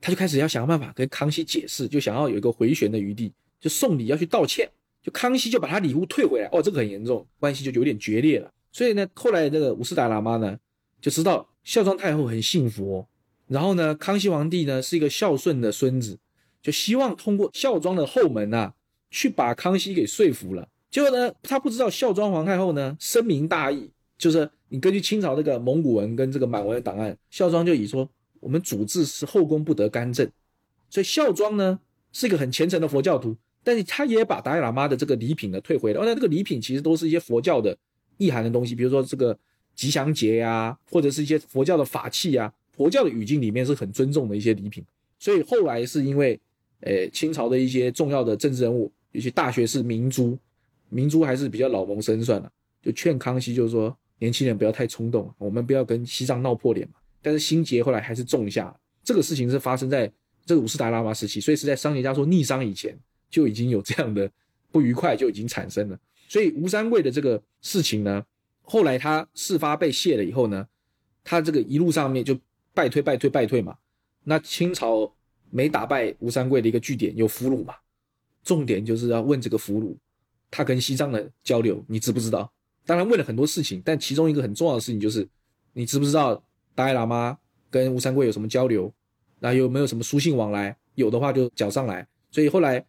Speaker 3: 他就开始要想办法跟康熙解释，就想要有一个回旋的余地，就送礼要去道歉，就康熙就把他礼物退回来。哦，这个很严重，关系就有点决裂了。所以呢，后来这个五世达喇嘛呢，就知道孝庄太后很信佛，然后呢，康熙皇帝呢是一个孝顺的孙子，就希望通过孝庄的后门啊，去把康熙给说服了。结果呢，他不知道孝庄皇太后呢深明大义，就是你根据清朝这个蒙古文跟这个满文的档案，孝庄就以说我们主治是后宫不得干政，所以孝庄呢是一个很虔诚的佛教徒，但是他也把达赖喇嘛的这个礼品呢退回了。哦，那这个礼品其实都是一些佛教的。意涵的东西，比如说这个吉祥节呀，或者是一些佛教的法器啊，佛教的语境里面是很尊重的一些礼品。所以后来是因为，呃，清朝的一些重要的政治人物，有些大学士明珠，明珠还是比较老谋深算的，就劝康熙，就是说年轻人不要太冲动，我们不要跟西藏闹破脸嘛。但是心结后来还是种下，这个事情是发生在这个五世达赖喇嘛时期，所以是在商业家说逆商以前就已经有这样的不愉快就已经产生了。所以吴三桂的这个事情呢，后来他事发被卸了以后呢，他这个一路上面就败退败退败退嘛。那清朝没打败吴三桂的一个据点有俘虏嘛，重点就是要问这个俘虏，他跟西藏的交流你知不知道？当然问了很多事情，但其中一个很重要的事情就是你知不知道？达赖喇嘛跟吴三桂有什么交流？那有没有什么书信往来？有的话就缴上来。所以后来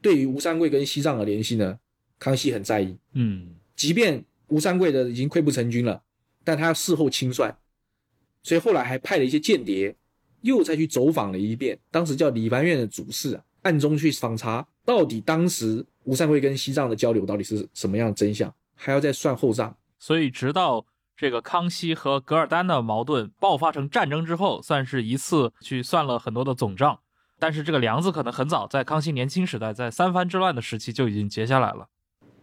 Speaker 3: 对于吴三桂跟西藏的联系呢，康熙很在意。
Speaker 2: 嗯，
Speaker 3: 即便吴三桂的已经溃不成军了，但他要事后清算，所以后来还派了一些间谍，又再去走访了一遍，当时叫理藩院的主事啊，暗中去访查到底当时吴三桂跟西藏的交流到底是什么样的真相，还要再算后账。
Speaker 2: 所以直到。这个康熙和噶尔丹的矛盾爆发成战争之后，算是一次去算了很多的总账，但是这个梁子可能很早，在康熙年轻时代，在三藩之乱的时期就已经结下来了。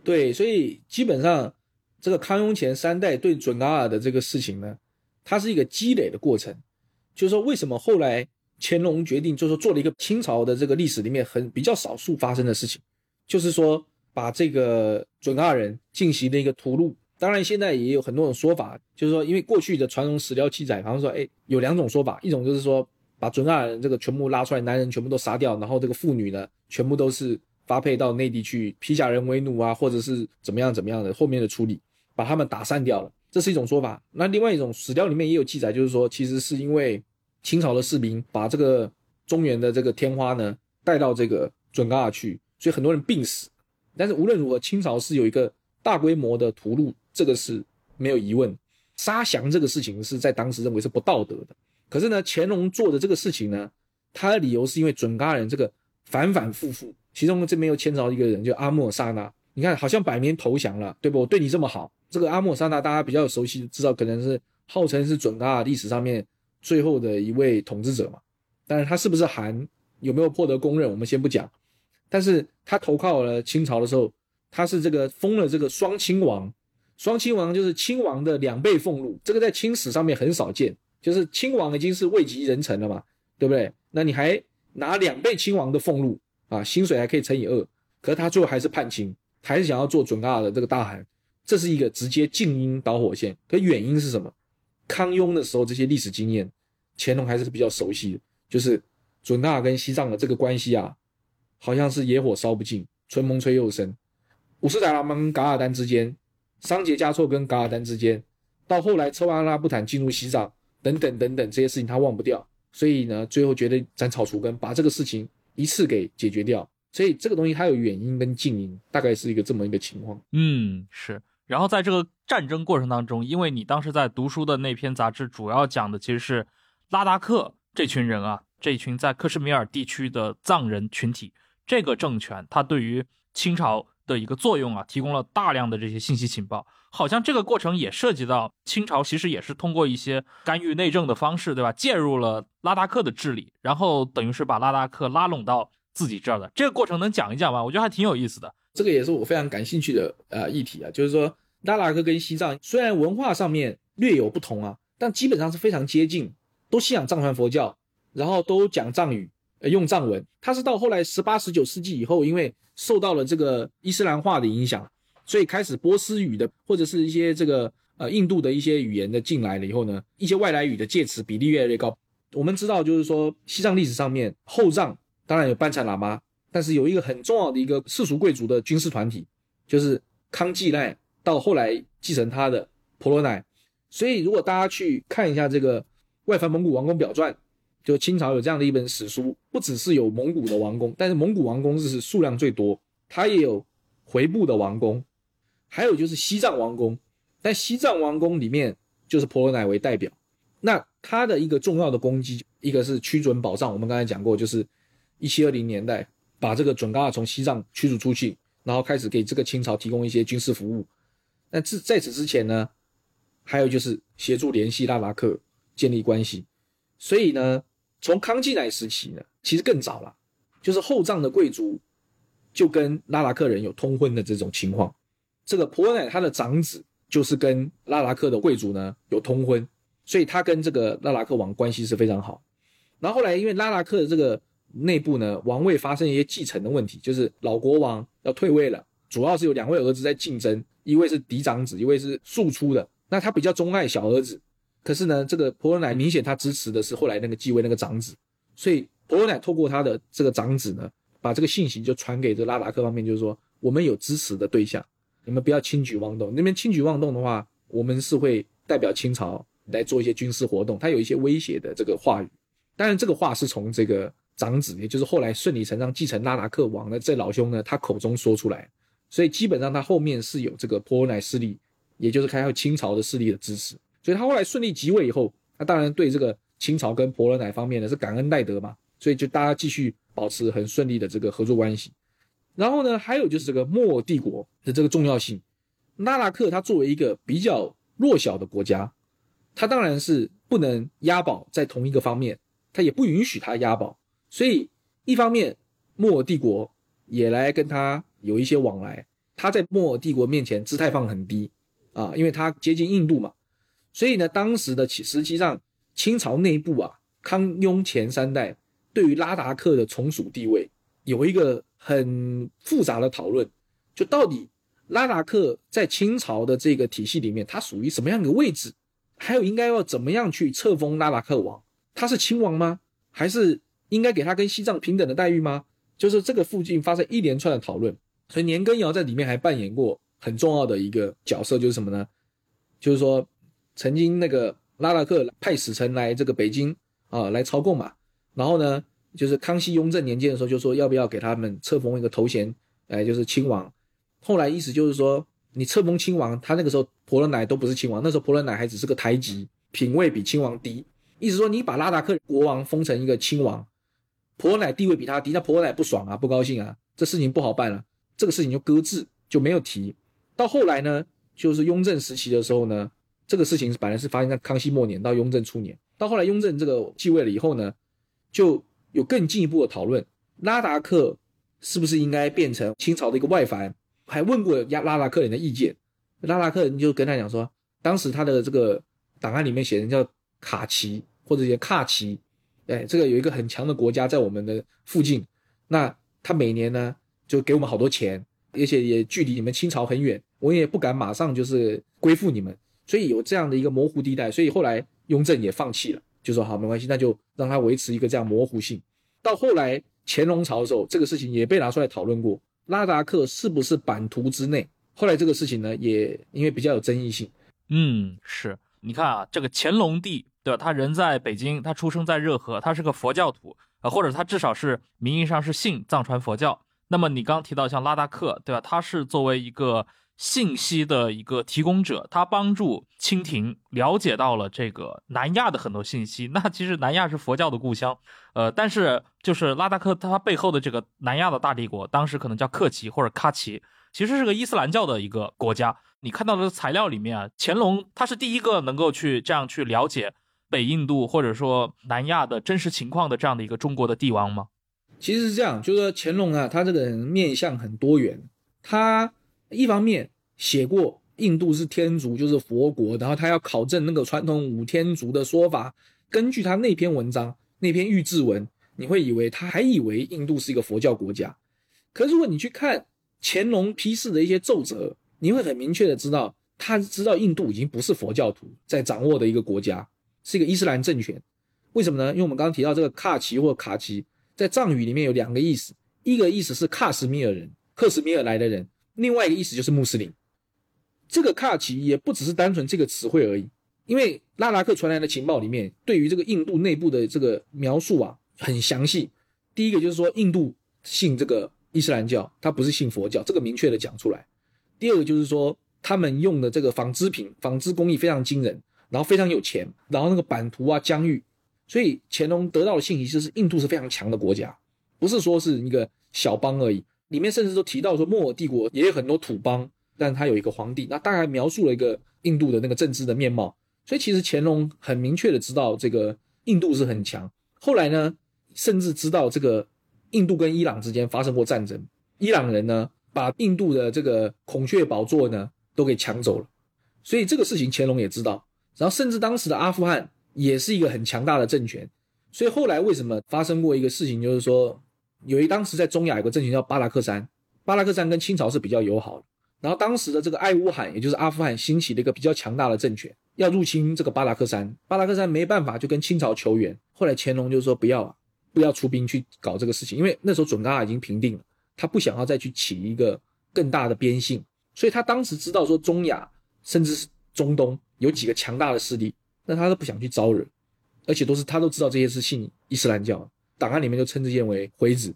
Speaker 3: 对，所以基本上这个康雍乾三代对准噶尔的这个事情呢，它是一个积累的过程。就是说，为什么后来乾隆决定，就是说做了一个清朝的这个历史里面很比较少数发生的事情，就是说把这个准噶尔人进行了一个屠戮。当然，现在也有很多种说法，就是说，因为过去的传统史料记载，好像说，哎，有两种说法，一种就是说，把准噶尔人这个全部拉出来，男人全部都杀掉，然后这个妇女呢，全部都是发配到内地去，披甲人为奴啊，或者是怎么样怎么样的，后面的处理，把他们打散掉了，这是一种说法。那另外一种史料里面也有记载，就是说，其实是因为清朝的士兵把这个中原的这个天花呢带到这个准噶尔去，所以很多人病死。但是无论如何，清朝是有一个大规模的屠戮。这个是没有疑问，杀降这个事情是在当时认为是不道德的。可是呢，乾隆做的这个事情呢，他的理由是因为准噶尔人这个反反复复，其中这边又牵着一个人，就阿穆尔萨纳。你看，好像摆明投降了，对不？我对你这么好，这个阿穆尔萨纳大家比较熟悉，知道可能是号称是准噶尔历史上面最后的一位统治者嘛。但是他是不是韩，有没有获得公认，我们先不讲。但是他投靠了清朝的时候，他是这个封了这个双亲王。双亲王就是亲王的两倍俸禄，这个在清史上面很少见。就是亲王已经是位极人臣了嘛，对不对？那你还拿两倍亲王的俸禄啊，薪水还可以乘以二。可是他最后还是叛清，还是想要做准噶尔的这个大汗，这是一个直接静音导火线。可原因是什么？康雍的时候这些历史经验，乾隆还是比较熟悉的，就是准噶尔跟西藏的这个关系啊，好像是野火烧不尽，春风吹又生。五世达赖喇嘛跟噶尔丹之间。桑杰加措跟噶尔丹之间，到后来车瓦拉布坦进入西藏等等等等这些事情他忘不掉，所以呢，最后觉得斩草除根，把这个事情一次给解决掉。所以这个东西它有远因跟近因，大概是一个这么一个情况。
Speaker 2: 嗯，是。然后在这个战争过程当中，因为你当时在读书的那篇杂志主要讲的其实是拉达克这群人啊，这群在克什米尔地区的藏人群体，这个政权它对于清朝。的一个作用啊，提供了大量的这些信息情报，好像这个过程也涉及到清朝，其实也是通过一些干预内政的方式，对吧？介入了拉达克的治理，然后等于是把拉达克拉拢到自己这儿的这个过程，能讲一讲吗？我觉得还挺有意思的。
Speaker 3: 这个也是我非常感兴趣的呃议题啊，就是说拉达克跟西藏虽然文化上面略有不同啊，但基本上是非常接近，都信仰藏传佛教，然后都讲藏语，呃，用藏文。它是到后来十八、十九世纪以后，因为受到了这个伊斯兰化的影响，所以开始波斯语的或者是一些这个呃印度的一些语言的进来了以后呢，一些外来语的介词比例越来越高。我们知道，就是说西藏历史上面后藏当然有班禅喇嘛，但是有一个很重要的一个世俗贵族的军事团体，就是康济奈到后来继承他的婆罗乃。所以如果大家去看一下这个《外藩蒙古王公表传》。就清朝有这样的一本史书，不只是有蒙古的王公，但是蒙古王公是数量最多，它也有回部的王公，还有就是西藏王公，但西藏王公里面就是婆罗乃为代表，那他的一个重要的功绩，一个是驱准保障，我们刚才讲过，就是一七二零年代把这个准噶尔从西藏驱逐出去，然后开始给这个清朝提供一些军事服务，那自在此之前呢，还有就是协助联系拉达克建立关系。所以呢，从康济乃时期呢，其实更早了，就是后藏的贵族就跟拉达克人有通婚的这种情况。这个婆罗乃他的长子就是跟拉达克的贵族呢有通婚，所以他跟这个拉达克王关系是非常好。然后后来因为拉达克的这个内部呢，王位发生一些继承的问题，就是老国王要退位了，主要是有两位儿子在竞争。一位是嫡长子，一位是庶出的。那他比较钟爱小儿子，可是呢，这个婆罗乃明显他支持的是后来那个继位那个长子，所以婆罗乃透过他的这个长子呢，把这个信息就传给这拉达克方面，就是说我们有支持的对象，你们不要轻举妄动。那边轻举妄动的话，我们是会代表清朝来做一些军事活动，他有一些威胁的这个话语。当然，这个话是从这个长子，也就是后来顺理成章继承拉达克王的这老兄呢，他口中说出来。所以基本上他后面是有这个婆罗乃势力，也就是开有清朝的势力的支持。所以他后来顺利即位以后，那当然对这个清朝跟婆罗乃方面呢是感恩戴德嘛。所以就大家继续保持很顺利的这个合作关系。然后呢，还有就是这个莫尔帝国的这个重要性。拉克它作为一个比较弱小的国家，它当然是不能押宝在同一个方面，它也不允许它押宝。所以一方面莫尔帝国也来跟他。有一些往来，他在莫尔帝国面前姿态放很低啊，因为他接近印度嘛，所以呢，当时的实际上清朝内部啊，康雍前三代对于拉达克的从属地位有一个很复杂的讨论，就到底拉达克在清朝的这个体系里面，他属于什么样的位置，还有应该要怎么样去册封拉达克王，他是亲王吗？还是应该给他跟西藏平等的待遇吗？就是这个附近发生一连串的讨论。所以年羹尧在里面还扮演过很重要的一个角色，就是什么呢？就是说，曾经那个拉达克派使臣来这个北京啊，来朝贡嘛。然后呢，就是康熙、雍正年间的时候，就说要不要给他们册封一个头衔，哎，就是亲王。后来意思就是说，你册封亲王，他那个时候婆罗乃都不是亲王，那时候婆罗乃还只是个台籍，品位比亲王低。意思说，你把拉达克国王封成一个亲王，婆罗乃地位比他低，那婆罗乃不爽啊，不高兴啊，这事情不好办了。这个事情就搁置，就没有提。到后来呢，就是雍正时期的时候呢，这个事情本来是发生在康熙末年到雍正初年。到后来雍正这个继位了以后呢，就有更进一步的讨论，拉达克是不是应该变成清朝的一个外藩？还问过拉拉达克人的意见。拉达克人就跟他讲说，当时他的这个档案里面写的叫卡奇或者叫卡奇，哎，这个有一个很强的国家在我们的附近，那他每年呢？就给我们好多钱，而且也距离你们清朝很远，我也不敢马上就是归附你们，所以有这样的一个模糊地带。所以后来雍正也放弃了，就说好没关系，那就让他维持一个这样模糊性。到后来乾隆朝的时候，这个事情也被拿出来讨论过，拉达克是不是版图之内？后来这个事情呢，也因为比较有争议性。
Speaker 2: 嗯，是你看啊，这个乾隆帝对吧？他人在北京，他出生在热河，他是个佛教徒啊，或者他至少是名义上是信藏传佛教。那么你刚提到像拉达克，对吧？他是作为一个信息的一个提供者，他帮助清廷了解到了这个南亚的很多信息。那其实南亚是佛教的故乡，呃，但是就是拉达克他背后的这个南亚的大帝国，当时可能叫克奇或者喀奇，其实是个伊斯兰教的一个国家。你看到的材料里面啊，乾隆他是第一个能够去这样去了解北印度或者说南亚的真实情况的这样的一个中国的帝王吗？
Speaker 3: 其实是这样，就是说乾隆啊，他这个人面相很多元。他一方面写过印度是天竺，就是佛国，然后他要考证那个传统五天竺的说法。根据他那篇文章，那篇御制文，你会以为他还以为印度是一个佛教国家。可如果你去看乾隆批示的一些奏折，你会很明确的知道，他知道印度已经不是佛教徒在掌握的一个国家，是一个伊斯兰政权。为什么呢？因为我们刚刚提到这个喀奇或卡奇。在藏语里面有两个意思，一个意思是喀什米尔人，克什米尔来的人；另外一个意思就是穆斯林。这个喀奇也不只是单纯这个词汇而已，因为拉达克传来的情报里面对于这个印度内部的这个描述啊很详细。第一个就是说印度信这个伊斯兰教，他不是信佛教，这个明确的讲出来。第二个就是说他们用的这个纺织品，纺织工艺非常惊人，然后非常有钱，然后那个版图啊疆域。所以乾隆得到的信息就是印度是非常强的国家，不是说是一个小邦而已。里面甚至都提到说莫尔帝国也有很多土邦，但他有一个皇帝，那大概描述了一个印度的那个政治的面貌。所以其实乾隆很明确的知道这个印度是很强。后来呢，甚至知道这个印度跟伊朗之间发生过战争，伊朗人呢把印度的这个孔雀宝座呢都给抢走了。所以这个事情乾隆也知道。然后甚至当时的阿富汗也是一个很强大的政权。所以后来为什么发生过一个事情，就是说有一当时在中亚有个政权叫巴拉克山，巴拉克山跟清朝是比较友好的。然后当时的这个爱乌罕，也就是阿富汗兴起了一个比较强大的政权。要入侵这个巴拉克山，巴拉克山没办法，就跟清朝求援。后来乾隆就说不要啊，不要出兵去搞这个事情，因为那时候准噶尔已经平定了，他不想要再去起一个更大的边境。所以他当时知道说中亚甚至是中东有几个强大的势力，那他都不想去招惹，而且都是他都知道这些是信伊斯兰教的，档案里面就称这些为回子，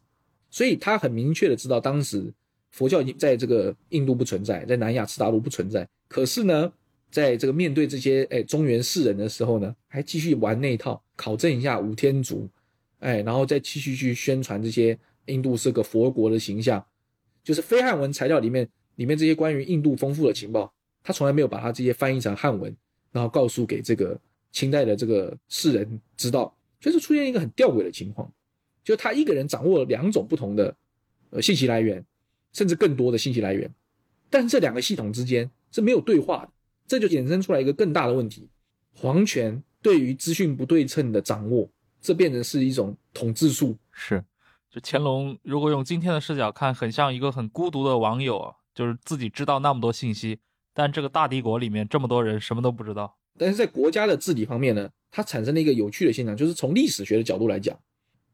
Speaker 3: 所以他很明确的知道当时佛教已经在这个印度不存在，在南亚次大陆不存在，可是呢。在这个面对这些哎中原士人的时候呢，还继续玩那一套，考证一下五天竺，哎，然后再继续去宣传这些印度是个佛国的形象，就是非汉文材料里面里面这些关于印度丰富的情报，他从来没有把他这些翻译成汉文，然后告诉给这个清代的这个士人知道，就是出现一个很吊诡的情况，就他一个人掌握了两种不同的呃信息来源，甚至更多的信息来源，但是这两个系统之间是没有对话的。这就衍生出来一个更大的问题：皇权对于资讯不对称的掌握，这变成是一种统治术。
Speaker 2: 是，就乾隆如果用今天的视角看，很像一个很孤独的网友啊，就是自己知道那么多信息，但这个大帝国里面这么多人什么都不知道。
Speaker 3: 但是在国家的治理方面呢，它产生了一个有趣的现象，就是从历史学的角度来讲，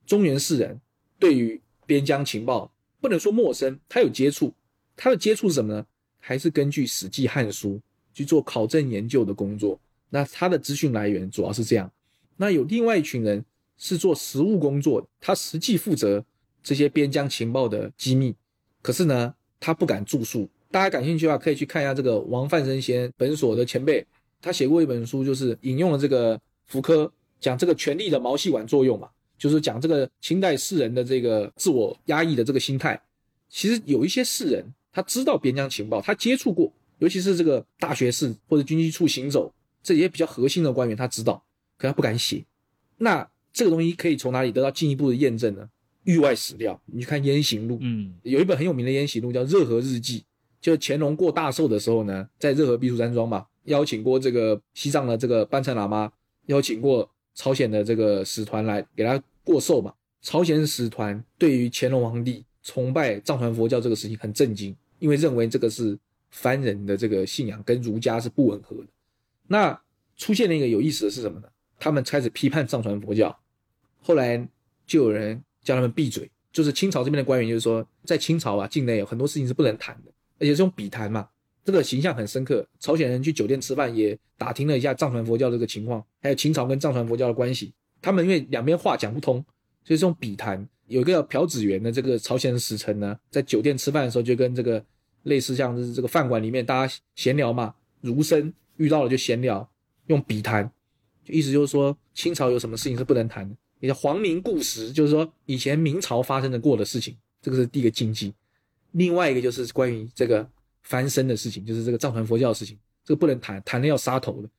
Speaker 3: 中原士人对于边疆情报不能说陌生，他有接触，他的接触是什么呢？还是根据《史记》《汉书》。去做考证研究的工作，那他的资讯来源主要是这样。那有另外一群人是做实务工作，他实际负责这些边疆情报的机密，可是呢，他不敢著述。大家感兴趣的话，可以去看一下这个王范生先本所的前辈，他写过一本书，就是引用了这个福柯讲这个权力的毛细管作用嘛，就是讲这个清代士人的这个自我压抑的这个心态。其实有一些士人他知道边疆情报，他接触过。尤其是这个大学士或者军机处行走这些比较核心的官员，他知道，可他不敢写。那这个东西可以从哪里得到进一步的验证呢？域外史料，你去看《燕行录》，
Speaker 2: 嗯，
Speaker 3: 有一本很有名的《燕行录》叫《热河日记》，就乾隆过大寿的时候呢，在热河避暑山庄嘛，邀请过这个西藏的这个班禅喇嘛，邀请过朝鲜的这个使团来给他过寿嘛。朝鲜使团对于乾隆皇帝崇拜藏传佛教这个事情很震惊，因为认为这个是。凡人的这个信仰跟儒家是不吻合的，那出现了一个有意思的是什么呢？他们开始批判藏传佛教，后来就有人叫他们闭嘴，就是清朝这边的官员，就是说在清朝啊境内有很多事情是不能谈的，而且是用笔谈嘛，这个形象很深刻。朝鲜人去酒店吃饭也打听了一下藏传佛教这个情况，还有清朝跟藏传佛教的关系，他们因为两边话讲不通，所以是用笔谈。有一个叫朴子元的这个朝鲜使臣呢，在酒店吃饭的时候就跟这个。类似像是这个饭馆里面大家闲聊嘛，儒生遇到了就闲聊，用笔谈，就意思就是说清朝有什么事情是不能谈的，也叫皇明故时，就是说以前明朝发生的过的事情，这个是第一个禁忌。另外一个就是关于这个翻身的事情，就是这个藏传佛教的事情，这个不能谈，谈了要杀头的。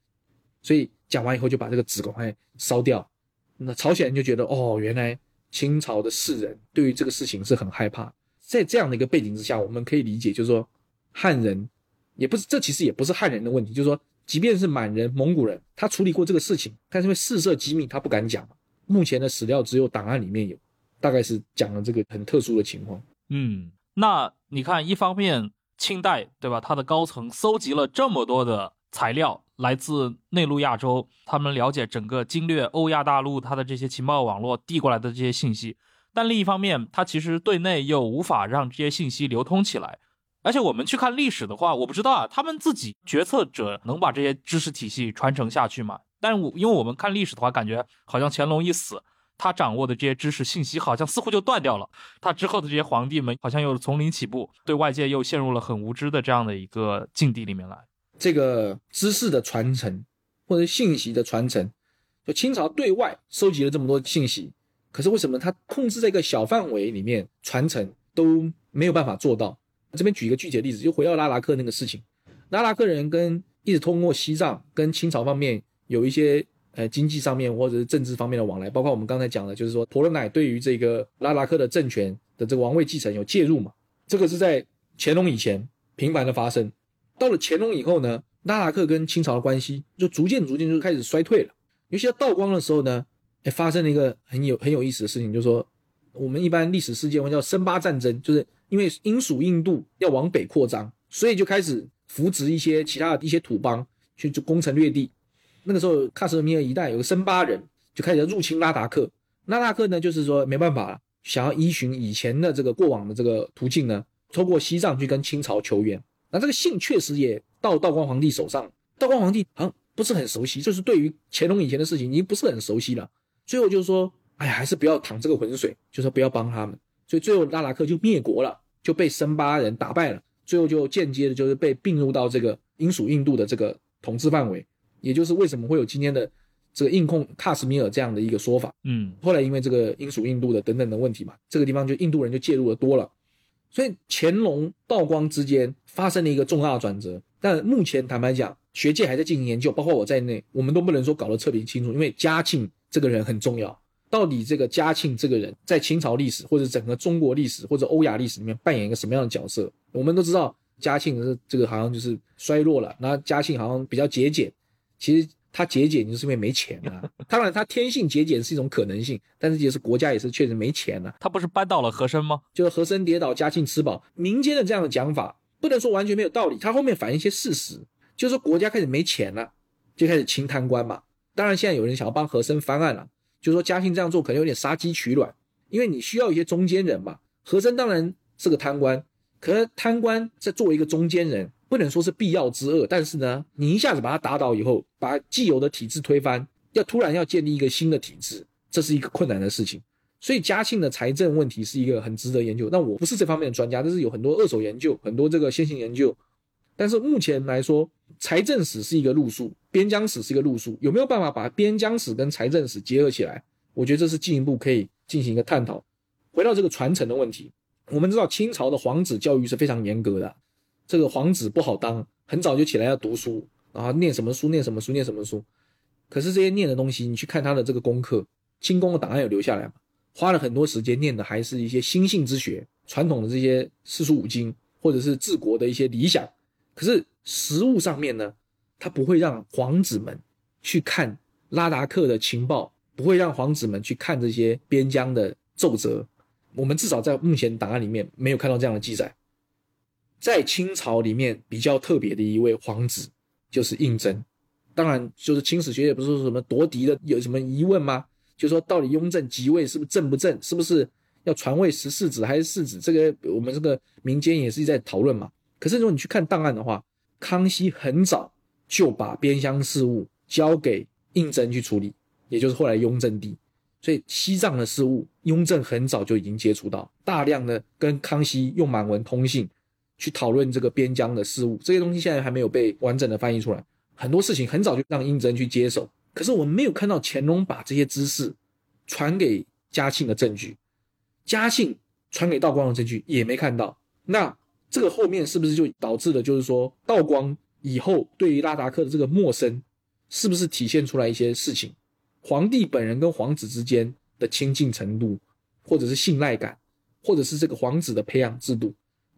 Speaker 3: 所以讲完以后就把这个纸赶快烧掉。那朝鲜人就觉得哦，原来清朝的士人对于这个事情是很害怕。在这样的一个背景之下，我们可以理解，就是说汉人也不是，这其实也不是汉人的问题，就是说，即便是满人、蒙古人，他处理过这个事情，但是因为事涉机密，他不敢讲。目前的史料只有档案里面有，大概是讲了这个很特殊的情况。
Speaker 2: 嗯，那你看，一方面清代对吧，他的高层搜集了这么多的材料，来自内陆亚洲，他们了解整个经略欧亚大陆，他的这些情报网络递过来的这些信息。但另一方面，它其实对内又无法让这些信息流通起来，而且我们去看历史的话，我不知道啊，他们自己决策者能把这些知识体系传承下去吗？但我因为我们看历史的话，感觉好像乾隆一死，他掌握的这些知识信息好像似乎就断掉了，他之后的这些皇帝们好像又从零起步，对外界又陷入了很无知的这样的一个境地里面来。
Speaker 3: 这个知识的传承或者信息的传承，就清朝对外收集了这么多信息。可是为什么他控制在一个小范围里面传承都没有办法做到？这边举一个具体的例子，就回到拉达克那个事情。拉达克人跟一直通过西藏跟清朝方面有一些呃经济上面或者是政治方面的往来，包括我们刚才讲的，就是说婆罗乃对于这个拉达克的政权的这个王位继承有介入嘛。这个是在乾隆以前频繁的发生，到了乾隆以后呢，拉达克跟清朝的关系就逐渐逐渐就开始衰退了。尤其到道光的时候呢，哎，发生了一个很有很有意思的事情，就是说我们一般历史事件会叫森巴战争，就是因为英属印度要往北扩张，所以就开始扶植一些其他的一些土邦去攻城略地。那个时候喀什米尔一带有个森巴人就开始入侵拉达克，拉达克呢就是说没办法了，想要依循以前的这个过往的这个途径呢，透过西藏去跟清朝求援。那这个信确实也到道光皇帝手上，道光皇帝好像。不是很熟悉，就是对于乾隆以前的事情已经不是很熟悉了。最后就是说，哎呀，还是不要淌这个浑水，就说不要帮他们。所以最后拉达克就灭国了，就被森巴人打败了。最后就间接的就是被并入到这个英属印度的这个统治范围，也就是为什么会有今天的这个印控喀什米尔这样的一个说法。
Speaker 2: 嗯，
Speaker 3: 后来因为这个英属印度的等等的问题嘛，这个地方就印度人就介入的多了。所以乾隆道光之间发生了一个重大转折，但目前坦白讲。学界还在进行研究，包括我在内，我们都不能说搞得特别清楚，因为嘉庆这个人很重要。到底这个嘉庆这个人，在清朝历史或者整个中国历史或者欧亚历史里面扮演一个什么样的角色？我们都知道，嘉庆是这个好像就是衰落了，那嘉庆好像比较节俭。其实他节俭就是因为没钱啊。当然，他天性节俭是一种可能性，但是也是国家也是确实没钱了。
Speaker 2: 他不是扳倒了和珅吗？
Speaker 3: 就是和珅跌倒，嘉庆吃饱。民间的这样的讲法，不能说完全没有道理，他后面反映一些事实。就是国家开始没钱了，就开始清贪官嘛。当然，现在有人想要帮和珅翻案了，就是说嘉庆这样做可能有点杀鸡取卵，因为你需要一些中间人嘛。和珅当然是个贪官，可是贪官在作为一个中间人，不能说是必要之恶。但是呢，你一下子把他打倒以后，把既有的体制推翻，要突然要建立一个新的体制，这是一个困难的事情。所以嘉庆的财政问题是一个很值得研究。那我不是这方面的专家，但是有很多二手研究，很多这个先行研究。但是目前来说，财政史是一个路数，边疆史是一个路数，有没有办法把边疆史跟财政史结合起来？我觉得这是进一步可以进行一个探讨。回到这个传承的问题，我们知道清朝的皇子教育是非常严格的，这个皇子不好当，很早就起来要读书，然后念什么书念什么书念什么书。可是这些念的东西，你去看他的这个功课，清宫的档案有留下来吗？花了很多时间念的还是一些心性之学，传统的这些四书五经，或者是治国的一些理想。可是实物上面呢，他不会让皇子们去看拉达克的情报，不会让皇子们去看这些边疆的奏折。我们至少在目前档案里面没有看到这样的记载。在清朝里面比较特别的一位皇子就是胤禛，当然就是清史学界不是说什么夺嫡的有什么疑问吗？就说到底雍正即位是不是正不正，是不是要传位十四子还是四子？这个我们这个民间也是在讨论嘛。可是如果你去看档案的话，康熙很早就把边疆事务交给胤禛去处理，也就是后来雍正帝。所以西藏的事务，雍正很早就已经接触到，大量的跟康熙用满文通信去讨论这个边疆的事务。这些东西现在还没有被完整的翻译出来，很多事情很早就让胤禛去接手。可是我们没有看到乾隆把这些知识传给嘉庆的证据，嘉庆传给道光的证据也没看到。那。这个后面是不是就导致了，就是说道光以后对于拉达克的这个陌生，是不是体现出来一些事情？皇帝本人跟皇子之间的亲近程度，或者是信赖感，或者是这个皇子的培养制度，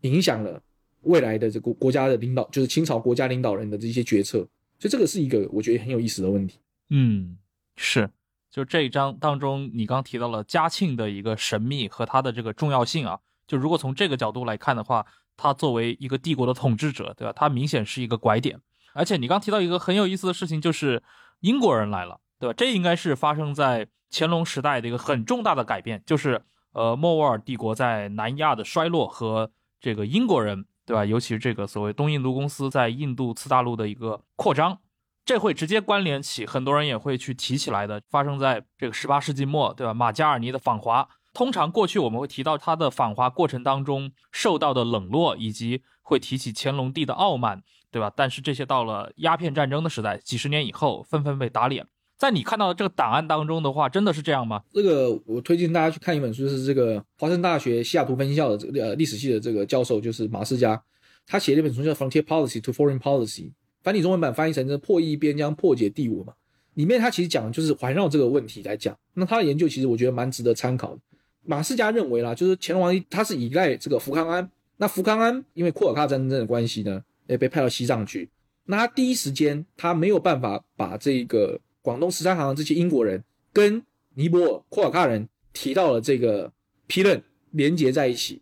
Speaker 3: 影响了未来的这个国家的领导，就是清朝国家领导人的这些决策。所以这个是一个我觉得很有意思的问题。
Speaker 2: 嗯，是，就这一章当中，你刚提到了嘉庆的一个神秘和他的这个重要性啊。就如果从这个角度来看的话。他作为一个帝国的统治者，对吧？他明显是一个拐点。而且你刚提到一个很有意思的事情，就是英国人来了，对吧？这应该是发生在乾隆时代的一个很重大的改变，就是呃，莫卧儿帝国在南亚的衰落和这个英国人，对吧？尤其是这个所谓东印度公司在印度次大陆的一个扩张，这会直接关联起很多人也会去提起来的，发生在这个十八世纪末，对吧？马加尔尼的访华。通常过去我们会提到他的访华过程当中受到的冷落，以及会提起乾隆帝的傲慢，对吧？但是这些到了鸦片战争的时代，几十年以后纷纷被打脸。在你看到的这个档案当中的话，真的是这样吗？
Speaker 3: 这个我推荐大家去看一本书，是这个华盛顿大学西雅图分校的这个呃历史系的这个教授，就是马世加，他写了一本书叫《Frontier Policy to Foreign Policy》，繁体中文版翻译成“这破译边疆，破解帝国”嘛。里面他其实讲的就是环绕这个问题来讲。那他的研究其实我觉得蛮值得参考的。马世加认为啦，就是乾隆皇帝他是依赖这个福康安，那福康安因为库尔喀战争的关系呢，也被派到西藏去。那他第一时间他没有办法把这个广东十三行这些英国人跟尼泊尔库尔喀人提到了这个批任连接在一起。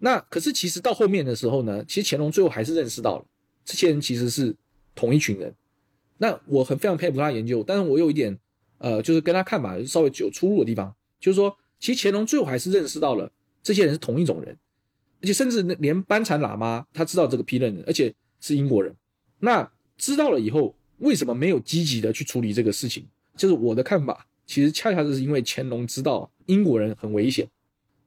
Speaker 3: 那可是其实到后面的时候呢，其实乾隆最后还是认识到了这些人其实是同一群人。那我很非常佩服他研究，但是我有一点呃，就是跟他看法稍微有出入的地方，就是说，其实乾隆最后还是认识到了这些人是同一种人，而且甚至连班禅喇嘛他知道这个批任，而且是英国人。那知道了以后，为什么没有积极的去处理这个事情？就是我的看法，其实恰恰是因为乾隆知道英国人很危险。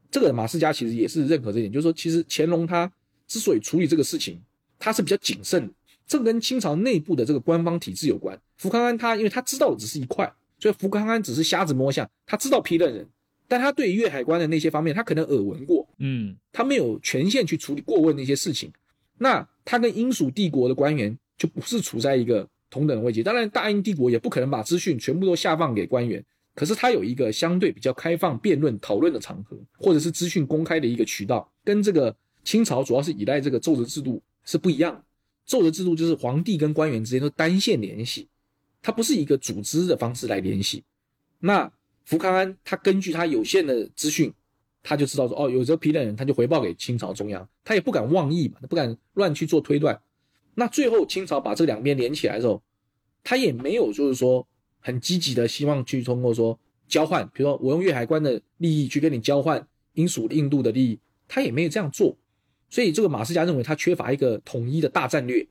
Speaker 3: 这个马世家其实也是认可这一点，就是说，其实乾隆他之所以处理这个事情，他是比较谨慎。这跟清朝内部的这个官方体制有关。福康安他因为他知道的只是一块，所以福康安只是瞎子摸象，他知道批任人，但他对粤海关的那些方面，他可能耳闻过，
Speaker 2: 嗯，
Speaker 3: 他没有权限去处理过问那些事情。那他跟英属帝国的官员就不是处在一个同等的位阶。当然，大英帝国也不可能把资讯全部都下放给官员，可是他有一个相对比较开放辩论讨论的场合，或者是资讯公开的一个渠道，跟这个清朝主要是依赖这个奏折制度是不一样。奏折制度就是皇帝跟官员之间都单线联系，它不是一个组织的方式来联系。那福康安他根据他有限的资讯，他就知道说哦，有这批的人，他就回报给清朝中央，他也不敢妄议嘛，他不敢乱去做推断。那最后清朝把这两边连起来之后，他也没有就是说很积极的希望去通过说交换，比如说我用粤海关的利益去跟你交换英属印度的利益，他也没有这样做。所以这个马世家认为他缺乏一个统一的大战略。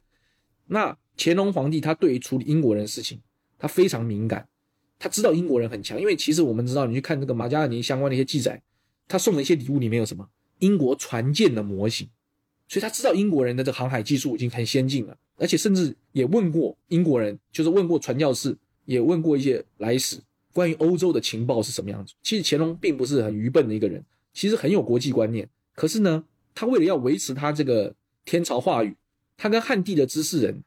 Speaker 3: 那乾隆皇帝他对于处理英国人事情，他非常敏感，他知道英国人很强，因为其实我们知道，你去看这个马加尔尼相关的一些记载，他送的一些礼物里面有什么英国船舰的模型，所以他知道英国人的这个航海技术已经很先进了，而且甚至也问过英国人，就是问过传教士，也问过一些来使关于欧洲的情报是什么样子。其实乾隆并不是很愚笨的一个人，其实很有国际观念，可是呢。他为了要维持他这个天朝话语，他跟汉地的知识人、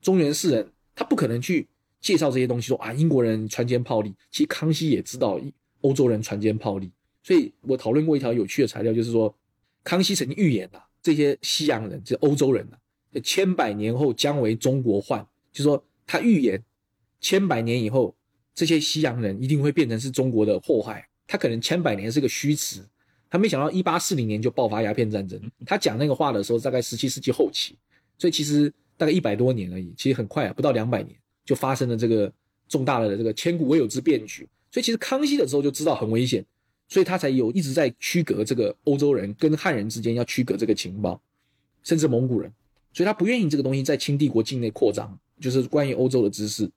Speaker 3: 中原士人，他不可能去介绍这些东西，说啊英国人船坚炮利。其实康熙也知道欧洲人船坚炮利，所以我讨论过一条有趣的材料，就是说康熙曾经预言啊，这些西洋人，这欧洲人啊，千百年后将为中国患，就说他预言千百年以后，这些西洋人一定会变成是中国的祸害。他可能千百年是个虚词。他没想到一八四零年就爆发鸦片战争。他讲那个话的时候，大概十七世纪后期，所以其实大概一百多年而已，其实很快啊，不到两百年就发生了这个重大的这个千古未有之变局。所以其实康熙的时候就知道很危险，所以他才有一直在区隔这个欧洲人跟汉人之间要区隔这个情报，甚至蒙古人，所以他不愿意这个东西在清帝国境内扩张，就是关于欧洲的知识。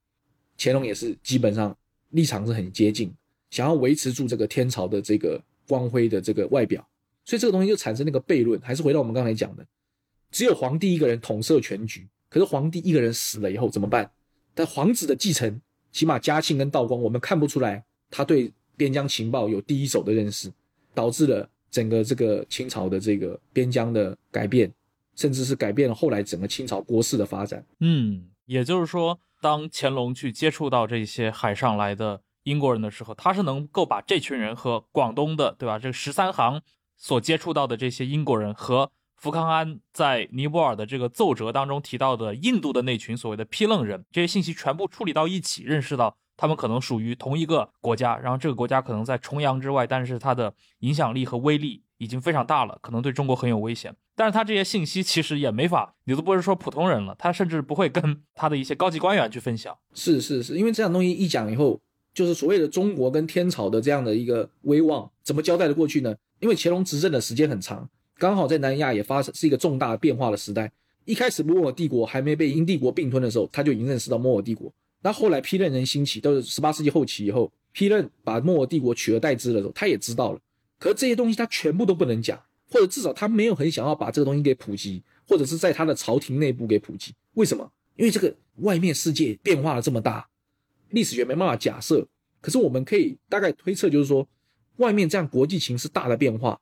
Speaker 3: 乾隆也是基本上立场是很接近，想要维持住这个天朝的这个。光辉的这个外表，所以这个东西就产生那个悖论。还是回到我们刚才讲的，只有皇帝一个人统摄全局。可是皇帝一个人死了以后怎么办？但皇子的继承，起码嘉庆跟道光，我们看不出来他对边疆情报有第一手的认识，导致了整个这个清朝的这个边疆的改变，甚至是改变了后来整个清朝国势的发展。
Speaker 2: 嗯，也就是说，当乾隆去接触到这些海上来的。英国人的时候，他是能够把这群人和广东的，对吧？这个十三行所接触到的这些英国人和福康安在尼泊尔的这个奏折当中提到的印度的那群所谓的批愣人，这些信息全部处理到一起，认识到他们可能属于同一个国家，然后这个国家可能在重洋之外，但是它的影响力和威力已经非常大了，可能对中国很有危险。但是他这些信息其实也没法，你都不是说普通人了，他甚至不会跟 他的一些高级官员去分享。
Speaker 3: 是是是，因为这样东西一讲以后。就是所谓的中国跟天朝的这样的一个威望，怎么交代的过去呢？因为乾隆执政的时间很长，刚好在南亚也发生是一个重大变化的时代。一开始摩尔帝国还没被英帝国并吞的时候，他就已经认识到摩尔帝国。那后来批任人兴起，都是十八世纪后期以后，批任把莫尔帝国取而代之的时候，他也知道了。可是这些东西他全部都不能讲，或者至少他没有很想要把这个东西给普及，或者是在他的朝廷内部给普及。为什么？因为这个外面世界变化了这么大。历史学没办法假设，可是我们可以大概推测，就是说，外面这样国际情势大的变化，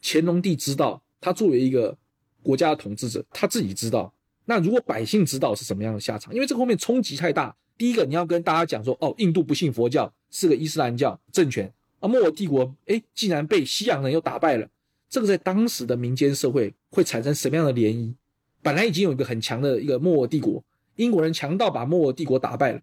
Speaker 3: 乾隆帝知道，他作为一个国家的统治者，他自己知道。那如果百姓知道是什么样的下场，因为这个后面冲击太大。第一个，你要跟大家讲说，哦，印度不信佛教，是个伊斯兰教政权啊，莫尔帝国，哎，竟然被西洋人又打败了。这个在当时的民间社会会产生什么样的涟漪？本来已经有一个很强的一个莫尔帝国，英国人强盗把莫尔帝国打败了，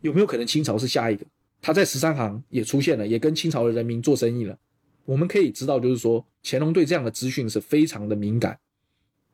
Speaker 3: 有没有可能清朝是下一个？他在十三行也出现了，也跟清朝的人民做生意了。我们可以知道，就是说乾隆对这样的资讯是非常的敏感，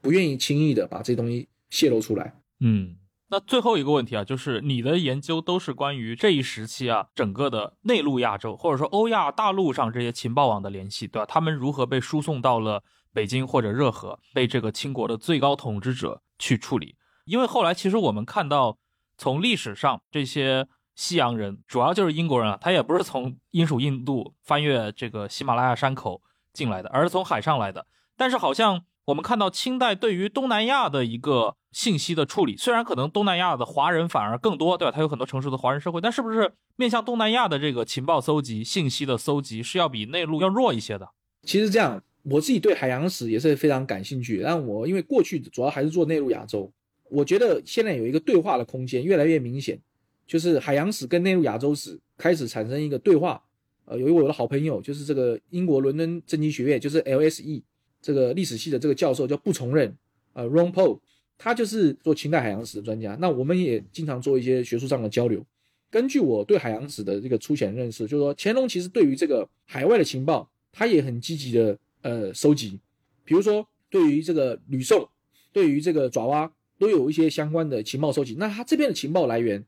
Speaker 3: 不愿意轻易的把这东西泄露出来。
Speaker 2: 嗯，那最后一个问题啊，就是你的研究都是关于这一时期啊，整个的内陆亚洲或者说欧亚大陆上这些情报网的联系，对吧？他们如何被输送到了北京或者热河，被这个清国的最高统治者去处理？因为后来其实我们看到，从历史上这些西洋人，主要就是英国人啊，他也不是从英属印度翻越这个喜马拉雅山口进来的，而是从海上来的。但是好像我们看到清代对于东南亚的一个信息的处理，虽然可能东南亚的华人反而更多，对吧？它有很多城市的华人社会，但是不是面向东南亚的这个情报搜集、信息的搜集是要比内陆要弱一些的？
Speaker 3: 其实这样，我自己对海洋史也是非常感兴趣。但我因为过去主要还是做内陆亚洲。我觉得现在有一个对话的空间越来越明显，就是海洋史跟内陆亚洲史开始产生一个对话。呃，由于我的好朋友，就是这个英国伦敦政经学院，就是 LSE 这个历史系的这个教授叫不从任，呃，Ron Paul，他就是做清代海洋史的专家。那我们也经常做一些学术上的交流。根据我对海洋史的这个粗浅认识，就是说乾隆其实对于这个海外的情报，他也很积极的呃收集。比如说对于这个吕宋，对于这个爪哇。都有一些相关的情报收集。那他这边的情报来源，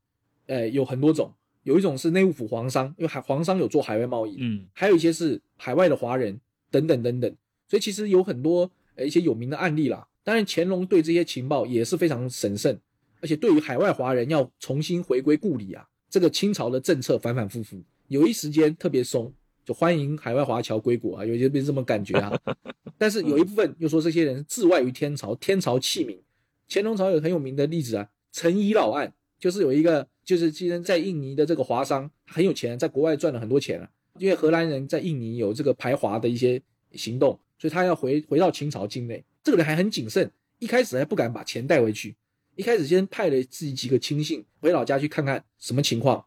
Speaker 3: 呃，有很多种。有一种是内务府皇商，因为海皇商有做海外贸易，
Speaker 2: 嗯，
Speaker 3: 还有一些是海外的华人等等等等。所以其实有很多呃一些有名的案例啦。当然，乾隆对这些情报也是非常审慎，而且对于海外华人要重新回归故里啊，这个清朝的政策反反复复，有一时间特别松，就欢迎海外华侨归国啊，有些变这么感觉啊。但是有一部分又说这些人自外于天朝，天朝弃民。乾隆朝有很有名的例子啊，陈仪老案，就是有一个就是今天在印尼的这个华商很有钱，在国外赚了很多钱啊，因为荷兰人在印尼有这个排华的一些行动，所以他要回回到清朝境内。这个人还很谨慎，一开始还不敢把钱带回去，一开始先派了自己几个亲信回老家去看看什么情况，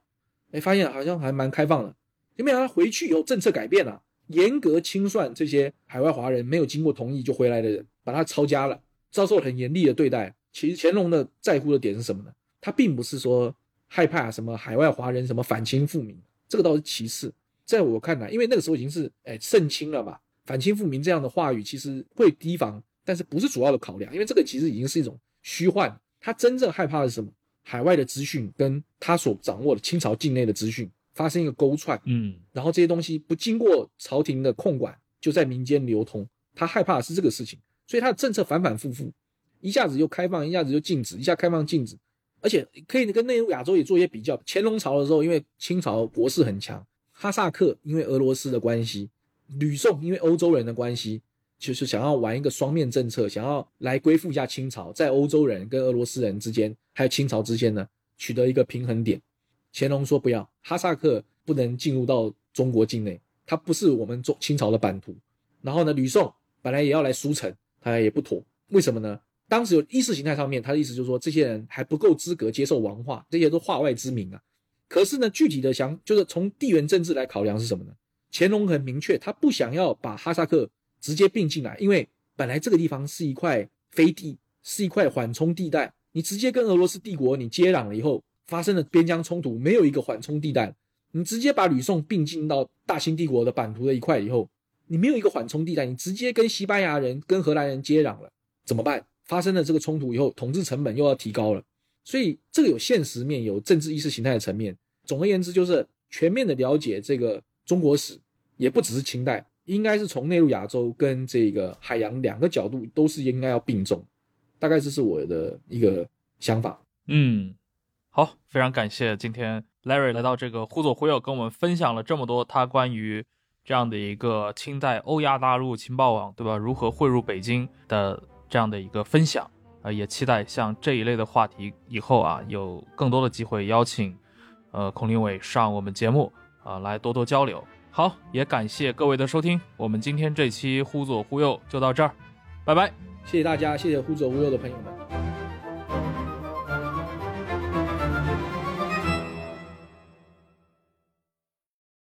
Speaker 3: 哎，发现好像还蛮开放的。没想到回去以后政策改变了，严格清算这些海外华人没有经过同意就回来的人，把他抄家了。遭受很严厉的对待。其实乾隆的在乎的点是什么呢？他并不是说害怕什么海外华人什么反清复明，这个倒是其次。在我看来，因为那个时候已经是哎盛清了嘛，反清复明这样的话语其实会提防，但是不是主要的考量。因为这个其实已经是一种虚幻。他真正害怕的是什么？海外的资讯跟他所掌握的清朝境内的资讯发生一个勾串，
Speaker 2: 嗯，
Speaker 3: 然后这些东西不经过朝廷的控管就在民间流通。他害怕的是这个事情。所以他的政策反反复复，一下子又开放，一下子又禁止，一下开放禁止，而且可以跟内陆亚洲也做一些比较。乾隆朝的时候，因为清朝国势很强，哈萨克因为俄罗斯的关系，吕宋因为欧洲人的关系，就是想要玩一个双面政策，想要来归附一下清朝，在欧洲人跟俄罗斯人之间，还有清朝之间呢，取得一个平衡点。乾隆说不要，哈萨克不能进入到中国境内，它不是我们中清朝的版图。然后呢，吕宋本来也要来书城。他也不妥，为什么呢？当时有意识形态上面，他的意思就是说，这些人还不够资格接受王化，这些都化外之民啊。可是呢，具体的想就是从地缘政治来考量是什么呢？乾隆很明确，他不想要把哈萨克直接并进来，因为本来这个地方是一块飞地，是一块缓冲地带，你直接跟俄罗斯帝国你接壤了以后，发生了边疆冲突，没有一个缓冲地带，你直接把吕宋并进到大清帝国的版图的一块以后。你没有一个缓冲地带，你直接跟西班牙人、跟荷兰人接壤了，怎么办？发生了这个冲突以后，统治成本又要提高了，所以这个有现实面，有政治意识形态的层面。总而言之，就是全面的了解这个中国史，也不只是清代，应该是从内陆亚洲跟这个海洋两个角度都是应该要并重。大概这是我的一个想法。
Speaker 2: 嗯，好，非常感谢今天 Larry 来到这个忽左忽右，跟我们分享了这么多他关于。这样的一个清代欧亚大陆情报网，对吧？如何汇入北京的这样的一个分享啊，也期待像这一类的话题以后啊，有更多的机会邀请呃孔令伟上我们节目啊、来多多交流。好，也感谢各位的收听，我们今天这期忽左忽右就到这儿，拜拜。
Speaker 3: 谢谢大家，谢谢忽左忽右的朋友们。